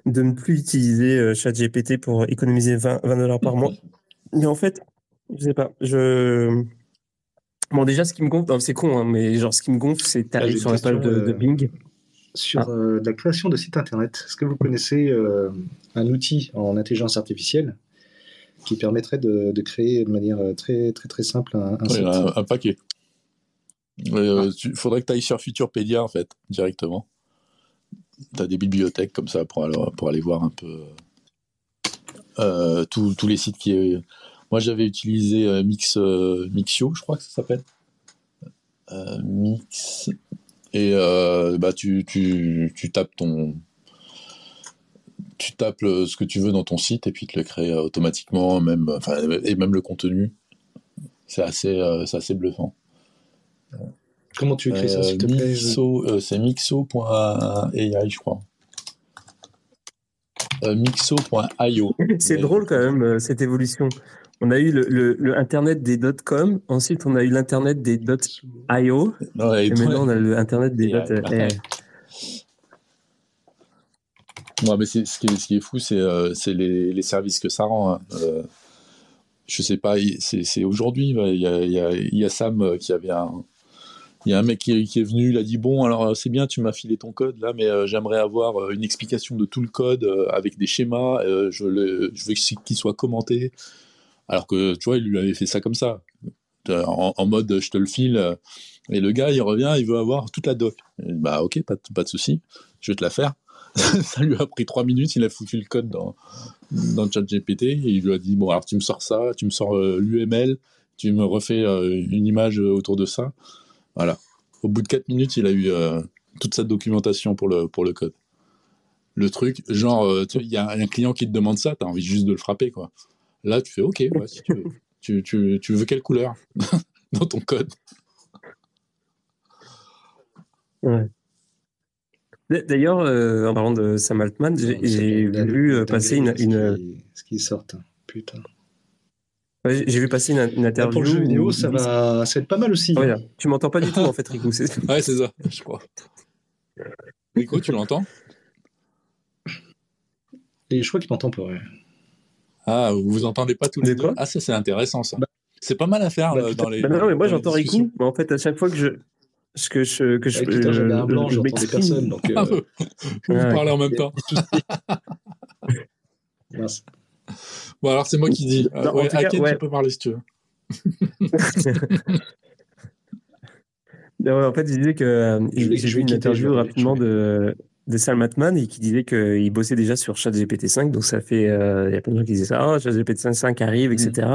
de ne plus utiliser ChatGPT pour économiser 20, dollars par mois. Mais en fait, je sais pas. Je bon déjà ce qui me gonfle, c'est con, hein, mais genre ce qui me gonfle, c'est t'arrives sur la page de, Bing sur ah. la création de sites internet. Est-ce que vous connaissez un outil en intelligence artificielle qui permettrait de, créer de manière euh, très très très simple un, un, site. un, paquet. Il euh, faudrait que tu ailles sur Futurpedia en fait directement. as des bibliothèques comme ça pour aller, pour aller voir un peu euh, tous, tous les sites qui. Moi, j'avais utilisé euh, Mix, euh, Mixio, je crois que ça s'appelle. Euh, Mix. Et euh, bah, tu, tu, tu tapes ton. Tu tapes le- ce que tu veux dans ton site et puis te le crée euh, automatiquement, même, enfin, et même le contenu. C'est assez, euh, c'est assez bluffant. Comment tu écris ça, s'il te Euh, plaît? Je- euh, c'est mixo.ai, je crois. Euh, mixo.io. C'est Mais- drôle quand même, euh, cette évolution. On a eu le, le- le Internet des .com, ensuite on a eu l'Internet des .io, et et maintenant on a le Internet des euh, .ai. Ouais, mais ce, qui est, fou, c'est euh, les, services que ça rend. hein. Euh, je sais pas, c'est aujourd'hui, il y, a, Sam euh, qui avait un. Il y a un mec qui, est venu, il a dit Bon, alors euh, c'est bien, tu m'as filé ton code là, mais j'aimerais avoir une explication de tout le code avec des schémas. je, veux qu'il soit commenté. Alors que tu vois, il lui avait fait ça comme ça, en, mode je te le file. Et le gars, il revient, il veut avoir toute la doc. Bah, ok, pas, de- pas de souci, je vais te la faire. ça lui a pris trois minutes, il a foutu le code dans, dans le chat GPT et il lui a dit Bon, alors tu me sors ça, tu me sors euh, l'UML, tu me refais euh, une image autour de ça. Voilà. Au bout de quatre minutes, il a eu euh, toute sa documentation pour le, pour le code. Le truc, genre, il y a un client qui te demande ça, tu as envie juste de le frapper, quoi. Là, tu fais OK, ouais, si tu veux. Tu, tu, tu veux quelle couleur? Dans ton code Ouais. D'ailleurs, euh, en parlant de Sam Altman, j'ai vu euh, passer une, ce une- qui- Ce qui sort, hein. putain. ouais, j'ai- vu passer une, une Là, interview. pour le jeu vidéo, ça va, ça va être pas mal aussi. Hein. Tu m'entends pas du tout en fait, Rico. c'est- Ouais, c'est ça, je crois. Rico, tu l'entends? Et je crois qu'il m'entend pas. ouais. Ah, vous vous entendez pas tous les De deux? Ah, ça, c'est intéressant, ça. C'est pas mal à faire Bah, euh, dans les. Bah non, mais moi j'entends. Rico, mais en fait à chaque fois que je ce que je que je, putain, j'avais un euh, blanc, je j'entendais personne. Donc, euh, Ah, vous Ouais. parlez en même temps. mince. Bon, alors c'est moi qui dis. Non, ouais, cas, ouais. tu peux parler si tu veux. Non, ouais, en fait, il disait que euh, Je j'ai je vu une interview je rapidement je de de Sam Altman et qui disait qu'il bossait déjà sur ChatGPT 5. Donc ça fait, euh, il y a plein de gens qui disaient ça, oh, ChatGPT 5 arrive, etc.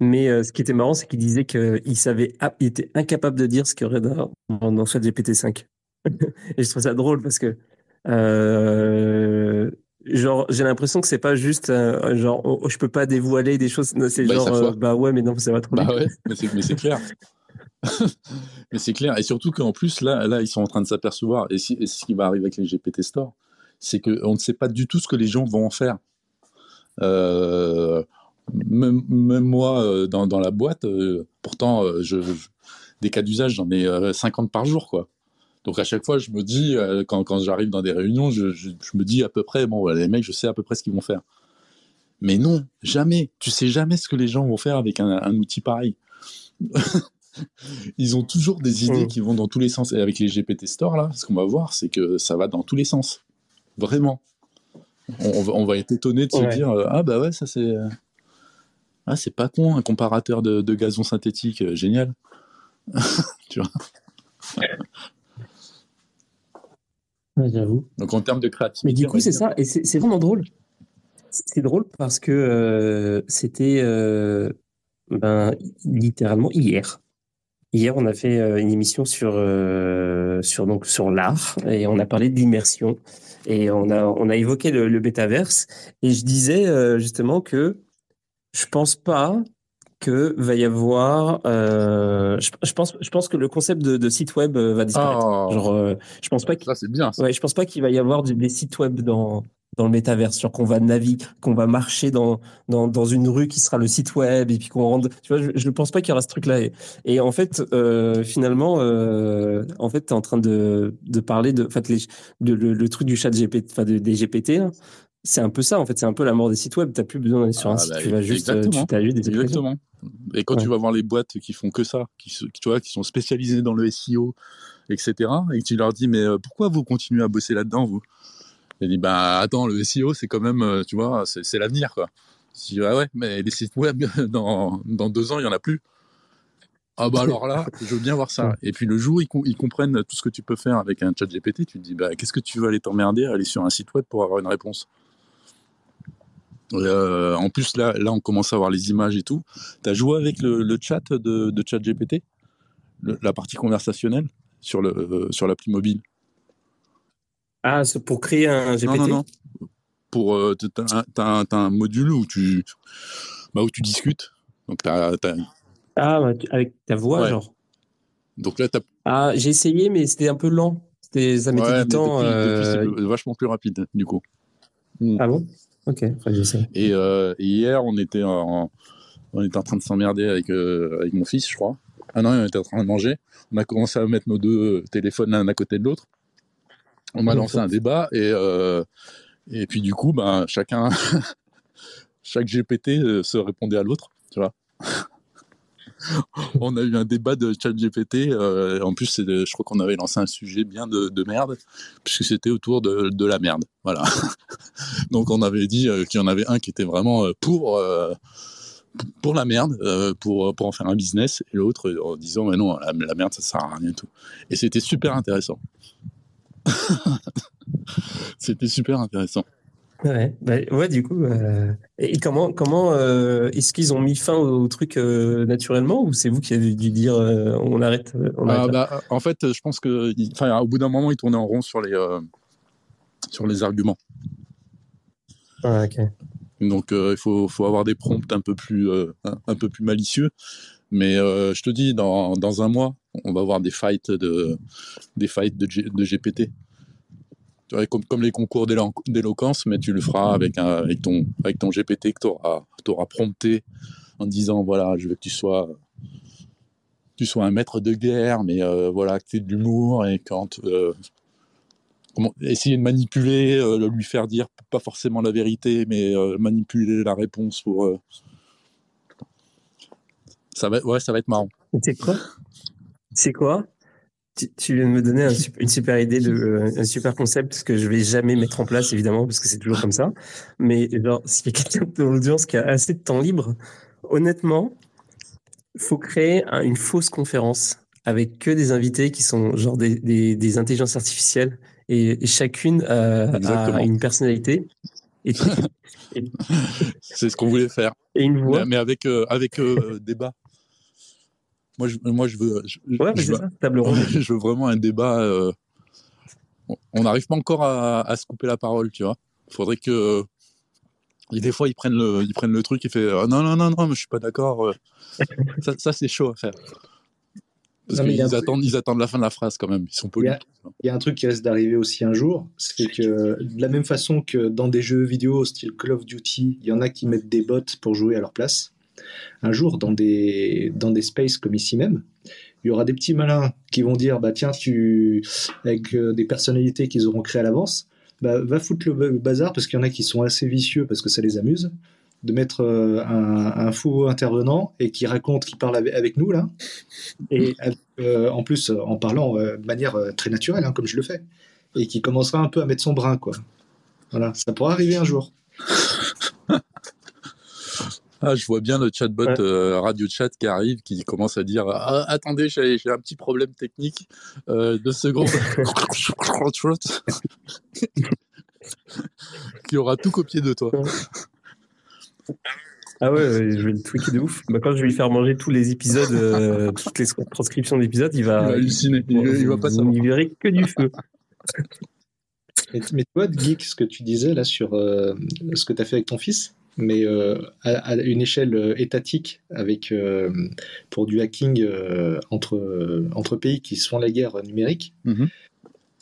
Mais euh, ce qui était marrant, c'est qu'il disait qu'il savait, ah, il était incapable de dire ce qu'il y aurait dans, dans, ChatGPT 5. et je trouve ça drôle parce que euh, genre j'ai l'impression que c'est pas juste genre oh, oh, je peux pas dévoiler des choses c'est Bah, genre bah ouais mais non ça va trop Bah ouais, mais c'est clair. mais c'est clair. Et surtout qu'en plus, là, là, ils sont en train de s'apercevoir, et, ce qui va arriver avec les GPT Store, c'est qu'on ne sait pas du tout ce que les gens vont en faire. Euh, même, moi, euh, dans, la boîte, euh, pourtant, des cas d'usage, j'en ai euh, 50 par jour, quoi. Donc à chaque fois, je me dis, quand, j'arrive dans des réunions, je, me dis à peu près, bon, les mecs, je sais à peu près ce qu'ils vont faire. Mais non, jamais. Tu sais jamais ce que les gens vont faire avec un outil pareil. Ils ont toujours des idées Mm. qui vont dans tous les sens. Et avec les GPT Store, là, ce qu'on va voir, c'est que ça va dans tous les sens. Vraiment. On, on va, on va être étonné de se Ouais. dire euh, Ah, bah ouais, ça c'est. euh, Ah, c'est pas con, un comparateur de, de gazon synthétique, euh, génial. tu vois Ouais, j'avoue Donc en termes de créativité. Mais du coup, c'est ça, et c'est c'est vraiment drôle. C'est drôle parce que euh, c'était euh, ben, littéralement hier. Hier, on a fait euh, une émission sur euh, sur donc sur l'art et on a parlé de l'immersion et on a on a évoqué le, le métaverse et je disais euh, justement que je pense pas que va y avoir euh, je, je pense je pense que le concept de, de site web va disparaître. Oh. Genre, je pense pas qu'il Ça, c'est bien. ça. Ouais, je pense pas qu'il va y avoir des sites web dans, dans le métaverse, genre qu'on va naviguer, qu'on va marcher dans, dans, dans une rue qui sera le site web et puis qu'on rentre. Tu vois, je, je pense pas qu'il y aura ce truc-là. Et, et en fait, euh, finalement, euh, en fait, t'es en train de, de parler de, en fait, les, de, le, le truc du chat GPT, enfin, de- des GPT, là. C'est un peu ça, en fait, c'est un peu la mort des sites web. T'as plus besoin d'aller sur un Ah, site, bah, tu vas juste, euh, exactement. tu des. Exactement. Et quand Ouais. tu vas voir les boîtes qui font que ça, qui, tu vois, qui sont spécialisées dans le SEO, etc., et que tu leur dis, mais pourquoi vous continuez à bosser là-dedans, vous? Ils disent, bah attends, le SEO, c'est quand même, euh, tu vois, c'est l'avenir, quoi. Je dis, ah ouais, mais les sites web, dans, dans deux ans, il n'y en a plus. Ah bah alors là, je veux bien voir ça. Et puis le jour où ils, ils comprennent tout ce que tu peux faire avec un chat GPT, tu te dis, bah, qu'est-ce que tu veux aller t'emmerder à aller sur un site web pour avoir une réponse? Euh, En plus, là, là, on commence à voir les images et tout. Tu as joué avec le, le chat de, de chat GPT Le- La partie conversationnelle sur le euh, sur l'appli mobile? Ah, c'est pour créer un GPT Non, non, non. Pour, euh, t'as, un- module où tu, bah, où tu discutes. Donc, t'as, t'as- Ah, bah, avec ta voix, Ouais. genre. donc là, t'as Ah, j'ai essayé, mais c'était un peu lent. C'était, ça mettait Ouais, du temps. depuis, euh, c'est vachement plus rapide, du coup. Ah bon? Ok, enfin, j'essaie. Et, euh, et hier, on était en, on était en train de s'emmerder avec, euh, avec mon fils, je crois. Ah non, on était en train de manger. On a commencé à mettre nos deux téléphones l'un à côté de l'autre. On m'a lancé un débat et, euh, puis du coup, ben, chacun, chaque GPT euh, se répondait à l'autre, on a eu un débat de chat GPT. euh, en plus, je crois qu'on avait lancé un sujet bien de, de merde, puisque c'était autour de, la merde. Donc, on avait dit qu'il y en avait un qui était vraiment pour, la merde, pour, en faire un business, et l'autre en disant, mais non, la, merde, ça sert à rien tout. Et c'était super intéressant. c'était super intéressant. Ouais, bah, ouais, du coup. euh, Et comment, comment euh, est-ce qu'ils ont mis fin au truc euh, naturellement ou c'est vous qui avez dû dire on arrête, on arrête Ah, là? bah, en fait, je pense que, enfin, au bout d'un moment, il tournait en rond sur les, sur les arguments. Ah, ok. Donc il faut, faut avoir des prompts un peu plus, un peu plus malicieux. Mais euh, je te dis, dans, dans un mois, on va avoir des fights de, des fights de, GPT. Comme, comme les concours d'élo- d'éloquence, mais tu le feras avec, un, avec, ton, avec ton GPT que tu auras, prompté en disant voilà, je veux que tu sois, tu sois un maître de guerre, mais euh, voilà, que tu aies de l'humour et quand. euh, essayer de manipuler, lui faire dire pas forcément la vérité, mais manipuler la réponse pour. Ça va, ouais, ça va être marrant. C'est quoi? C'est quoi? Tu, tu viens de me donner un une super idée de euh, un super concept que je vais jamais mettre en place évidemment parce que c'est toujours comme ça. Mais genre s'il y a quelqu'un dans l'audience qui a assez de temps libre, honnêtement, faut créer un- une fausse conférence avec que des invités qui sont genre des, des, des intelligences artificielles et, et chacune a une personnalité et, C'est ce qu'on voulait faire, et une mais, voix. mais avec euh, avec euh, débat. Moi, je, moi, je veux, je, Ouais, mais je c'est veux, ça, table ronde. je veux vraiment un débat. euh, on- n'arrive pas encore à, à se couper la parole, tu vois. Faudrait que et des fois ils prennent le, ils prennent le truc et fait ah, non non non non, mais je suis pas d'accord. euh. ça, ça c'est chaud à faire. Parce Non, il y truc- attendent, ils attendent la fin de la phrase quand même. Ils sont Il y polis. a- Il y a un truc qui risque d'arriver aussi un jour, c'est que de la même façon que dans des jeux vidéo style Call of Duty, il y en a qui mettent des bots pour jouer à leur place. Un jour, dans des, dans des spaces comme ici même, il y aura des petits malins qui vont dire bah tiens tu avec euh, des personnalités qu'ils auront créées à l'avance, bah va foutre le ba- bazar parce qu'il y en a qui sont assez vicieux parce que ça les amuse de mettre euh, un, un faux intervenant et qui raconte, qui parle avec, nous là, et euh, en plus en parlant de manière très naturelle, hein, comme je le fais, et qui commencera un peu à mettre son brin, quoi. Voilà, ça pourra arriver un jour. Ah, je vois bien le chatbot Ouais. euh, radio chat qui arrive, qui commence à dire ah, attendez, j'ai un petit problème technique, euh, deux secondes, qui aura tout copié de toi. Ah ouais, ouais, je vais le tweaker de ouf. Bah, quand je vais lui faire manger tous les épisodes, euh, toutes les transcriptions d'épisodes, il Il va, va halluciner, il, va- il va pas savoir. verrez que du feu. Mais, mais tu vois, Geek, ce que tu disais là sur euh, ce que tu as fait avec ton fils, mais euh, à, à une échelle euh, étatique, avec euh, pour du hacking euh, entre, entre pays qui se font la guerre numérique, Mhm.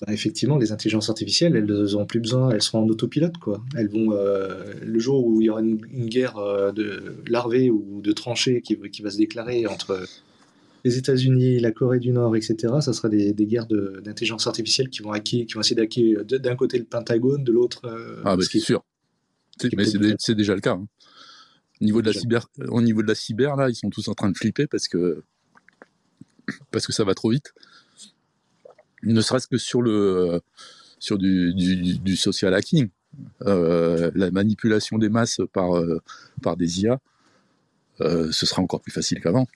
bah, effectivement, les intelligences artificielles, elles n'auront plus besoin, elles seront en autopilote. Quoi. Elles vont, le jour où il y aura une, une guerre de larvée ou de tranchées qui, qui va se déclarer entre les États-Unis, la Corée du Nord, etc., ça sera des, des guerres de- d'intelligence artificielle qui vont, hacker, qui vont essayer d'hacker de- d'un côté le Pentagone, de l'autre. Ah, bah, ce c'est sûr. Mais c'est déjà le cas. hein. Au niveau de la cyber, au niveau de la cyber, là, ils sont tous en train de flipper parce que parce que ça va trop vite. Ne serait-ce que sur le sur du, du, du social hacking, Euh, la manipulation des masses par euh, par des IA, euh, ce sera encore plus facile qu'avant.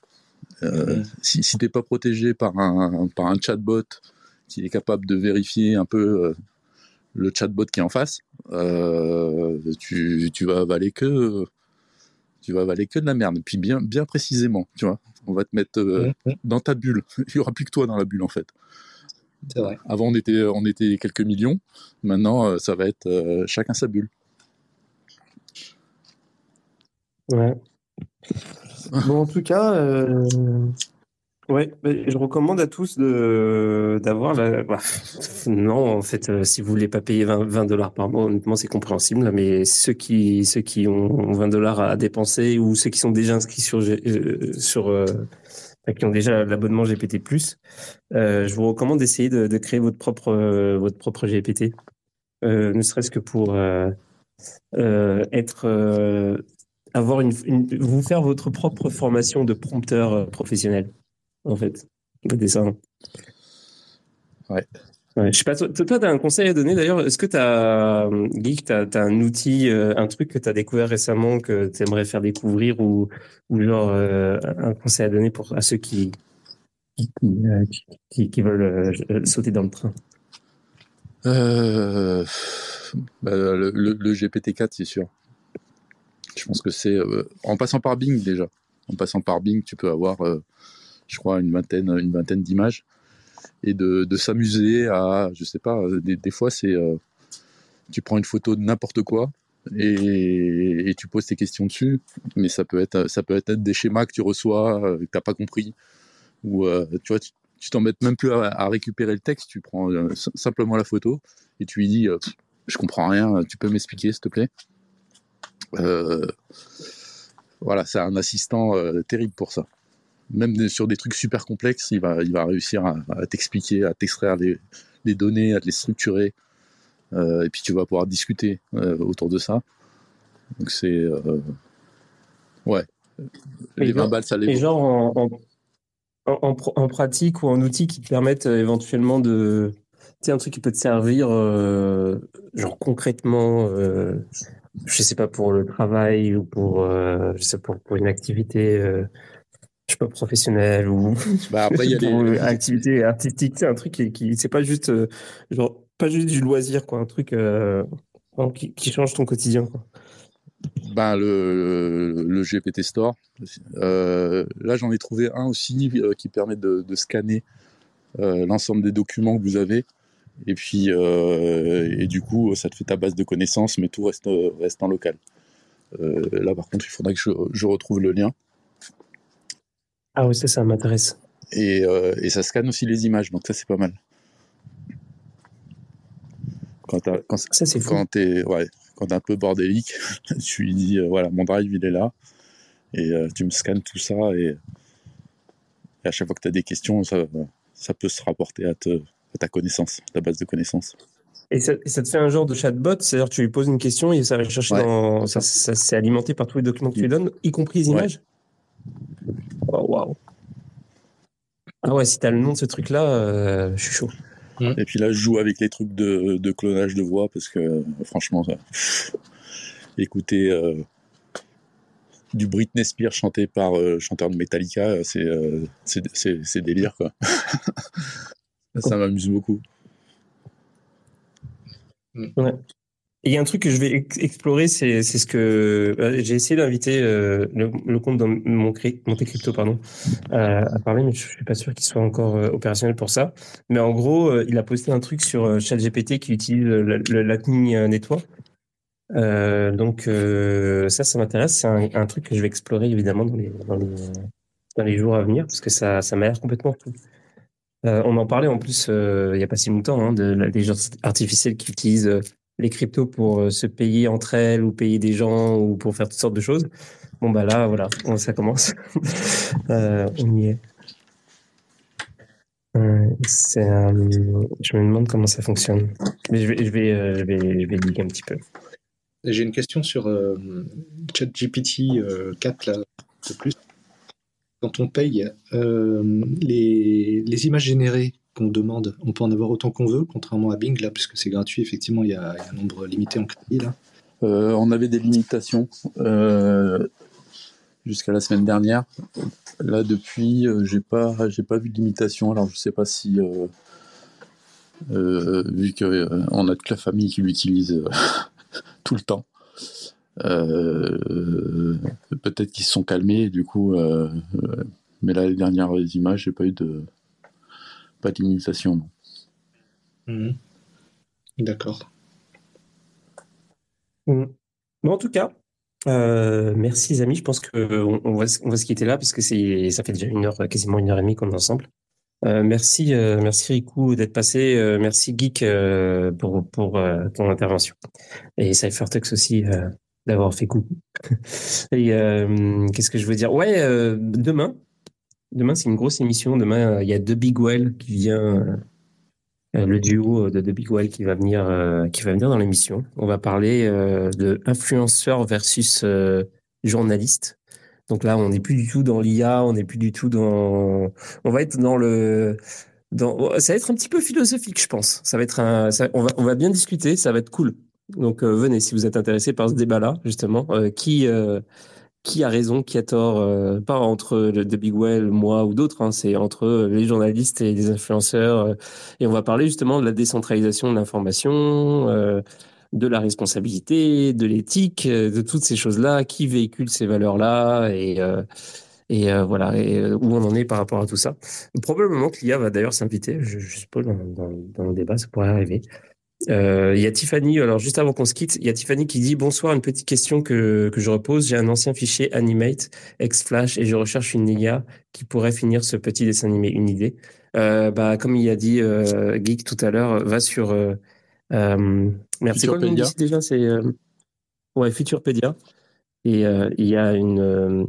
Euh, Si, si t'es pas protégé par un, par un chatbot qui est capable de vérifier un peu le chatbot qui est en face, euh, tu, tu vas avaler que tu vas avaler que de la merde. Et puis bien, bien précisément, tu vois. On va te mettre euh, Mhm. dans ta bulle. Il y aura plus que toi dans la bulle en fait. Vrai. Avant on était on était quelques millions. Maintenant euh, ça va être euh, chacun sa bulle. Ouais. Bon, en tout cas, euh, ouais, je recommande à tous de d'avoir la. bah, non, en fait, euh, si vous voulez pas payer 20, 20 dollars par mois, honnêtement, c'est compréhensible. là, Mais ceux qui ceux qui ont 20 dollars à dépenser ou ceux qui sont déjà inscrits sur euh, sur euh, qui ont déjà l'abonnement GPT+, euh, je vous recommande d'essayer de, créer votre propre euh, votre propre GPT, ne serait-ce que pour être avoir une, une- vous faire votre propre formation de prompteur professionnel, en fait, de dessin. Ouais. Ouais, je sais pas, toi, tu as un conseil à donner d'ailleurs? Est-ce que tu as, Geek, tu as, un outil, euh, un truc que tu as découvert récemment que tu aimerais faire découvrir ou, ou genre euh, un conseil à donner pour, à ceux qui, qui, qui, euh, qui- qui- qui veulent euh, sauter dans le train? Euh, bah, le, le- le GPT-4, c'est sûr. Je pense que c'est euh, en passant par Bing déjà. En passant par Bing, tu peux avoir, euh, je crois, une vingtaine, une vingtaine d'images et de, s'amuser à, je sais pas, euh, des, fois c'est, euh, tu prends une photo de n'importe quoi et, tu poses tes questions dessus, mais ça peut être, ça peut être des schémas que tu reçois euh, que t'as pas compris ou tu vois, tu t'embêtes même plus à, récupérer le texte, tu prends simplement la photo et tu lui dis je comprends rien, tu peux m'expliquer s'il te plaît? Voilà, c'est un assistant terrible pour ça. Même sur des trucs super complexes, il va, il va réussir à, à t'expliquer, à t'extraire les, les données, à te les structurer. Euh, et puis tu vas pouvoir discuter euh, autour de ça. Donc c'est. euh, ouais. Les Et 20 genre- balles, ça les Et vaut. genre en, en, en, en pr- en pratique ou en outil qui te permettent éventuellement de. Tu sais, un truc qui peut te servir, genre concrètement, je sais pas, pour le travail ou pour, euh, je sais pour, pour une activité, euh, je sais pas, professionnelle ou Bah, après, il y a. C'est un truc qui, qui c'est pas juste, euh, genre, pas juste du loisir, quoi, un truc euh, qui, qui change ton quotidien, quoi. Ben, le, le GPT Store. Euh, là, j'en ai trouvé un aussi qui permet de, de scanner l'ensemble des documents que vous avez. Et puis, et du coup, ça te fait ta base de connaissances, mais tout reste, reste en local. Là, par contre, il faudrait que je, je retrouve le lien. Ah oui, ça, ça m'intéresse. Et, euh, et ça scanne aussi les images, donc ça, c'est pas mal. Quand quand, Ça, c'est fou. quand t'es ouais, quand t'es un peu bordélique, tu lui dis euh, voilà, mon drive, il est là. Et euh, tu me scannes tout ça. Et, et à chaque fois que tu as des questions, ça, ça peut se rapporter à, te, à ta connaissance, ta base de connaissances. Et ça, et ça te fait un genre de chatbot, c'est-à-dire tu lui poses une question et ça va chercher Ouais. dans. Ça, ça c'est alimenté par tous les documents que tu lui donnes, y compris les images Oh, waouh. Ah ouais, si t'as le nom de ce truc-là, euh, je suis chaud. Et puis là, je joue avec les trucs de, de clonage de voix parce que euh, franchement, ça, pff, écouter euh, du Britney Spears chanté par euh, le chanteur de Metallica, c'est euh, c'est c'est- c'est délire quoi. ça m'amuse beaucoup. Ouais. Il y a un truc que je vais ex- explorer, c'est c'est ce que euh, j'ai essayé d'inviter euh, le, le compte dans mon Monte Crypto pardon euh, à parler, mais je suis pas sûr qu'il soit encore euh, opérationnel pour ça. Mais en gros, euh, il a posté un truc sur ChatGPT qui utilise le, le Lightning Network. Donc ça, ça m'intéresse. C'est un, un truc que je vais explorer évidemment dans les dans les, dans les jours à venir parce que ça ça m'a l'air complètement fou. On en parlait en plus il y a pas si longtemps hein, de l'intelligence artificielle qui utilise les cryptos pour euh, se payer entre elles ou payer des gens ou pour faire toutes sortes de choses. Bon bah là voilà, ça commence. Euh, on y est. Euh, je me demande comment ça fonctionne. Mais je vais, je vais, je vais, je lire un petit peu. J'ai une question sur ChatGPT euh, 4 là, de plus. Quand on paye, les, les images générées demande, on peut en avoir autant qu'on veut, contrairement à Bing, là, puisque c'est gratuit, effectivement, il y, a, un nombre limité en crédit, là. Euh, on avait des limitations. Euh, jusqu'à la semaine dernière. Là, depuis, euh, j'ai pas, j'ai pas vu de limitation. Alors, je sais pas si, vu qu'on on a toute la famille qui l'utilise tout le temps, peut-être qu'ils se sont calmés. Du coup, mais là, les dernières images, j'ai pas eu de, pas non. Mhm. D'accord. Bon, en tout cas, euh, merci les amis. Je pense qu'on on va, se- on va se quitter là parce que c'est, ça fait déjà une heure, quasiment une heure et demie qu'on est ensemble. Euh, merci, euh, merci Riku d'être passé. Euh, merci Geek euh, pour, pour euh, ton intervention. Et Cyphertux aussi euh, d'avoir fait coucou. Et euh, qu'est-ce que je veux dire? Ouais, euh, demain, demain c'est une grosse émission. Demain, euh, il y a The Big Well qui vient. euh, le duo de The Big Well qui va venir, euh, qui va venir dans l'émission. On va parler de influenceur versus euh, journaliste. Donc là, on n'est plus du tout dans l'IA, on n'est plus du tout dans. On va être dans le. Ça va être un petit peu philosophique, je pense. Ça va être un. On va, bien discuter, ça va être cool. Donc venez si vous êtes intéressé par ce débat-là, justement. Qui, qui a raison, qui a tort, euh, pas entre le The Big Well, moi ou d'autres, hein, c'est entre les journalistes et les influenceurs. euh, et on va parler justement de la décentralisation de l'information, euh, de la responsabilité, de l'éthique, euh, de toutes ces choses-là, qui véhicule ces valeurs-là et, euh, et euh, voilà, et euh, où on en est par rapport à tout ça. Probablement que l'IA va d'ailleurs s'inviter, je, je suppose, dans, dans, dans le débat, ça pourrait arriver. Euh, Il y a Tiffany, alors juste avant qu'on se quitte, il y a Tiffany qui dit Bonsoir, une petite question que, que je repose. J'ai un ancien fichier Animate, ex-Flash, et je recherche une IA qui pourrait finir ce petit dessin animé. Une idée euh, bah, Comme il a dit euh, Geek tout à l'heure, va sur. C'est quoi déjà C'est ouais, Futurpedia. Et il y a une.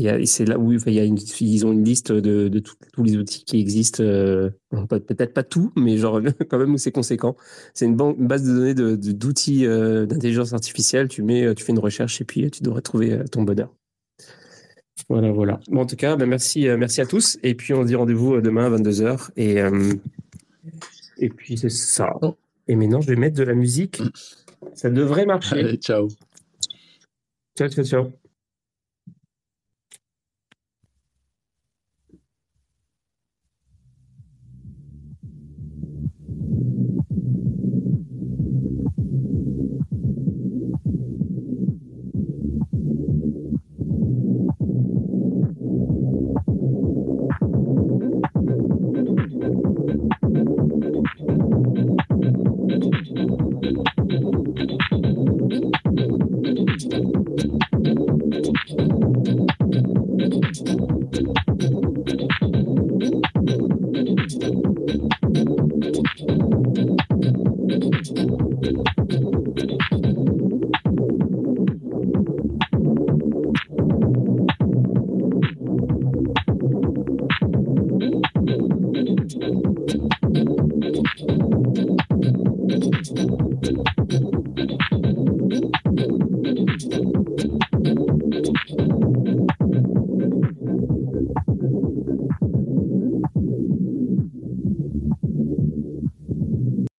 Il y a, c'est là où enfin, il y a une, ils ont une liste de, de tous- tous les outils qui existent. euh, peut-être pas tout, mais genre quand même où c'est conséquent. C'est une, base de données de, de- d'outils euh, d'intelligence artificielle. Tu mets, euh, tu fais une recherche et puis tu devrais trouver ton bonheur. Voilà, voilà. Bon, en tout cas, ben, merci, merci à tous. Et puis on se dit rendez-vous demain à 22h. Et, euh, et puis c'est ça. Et maintenant, je vais mettre de la musique. Ça devrait marcher. Allez, ciao. Ciao, ciao, ciao.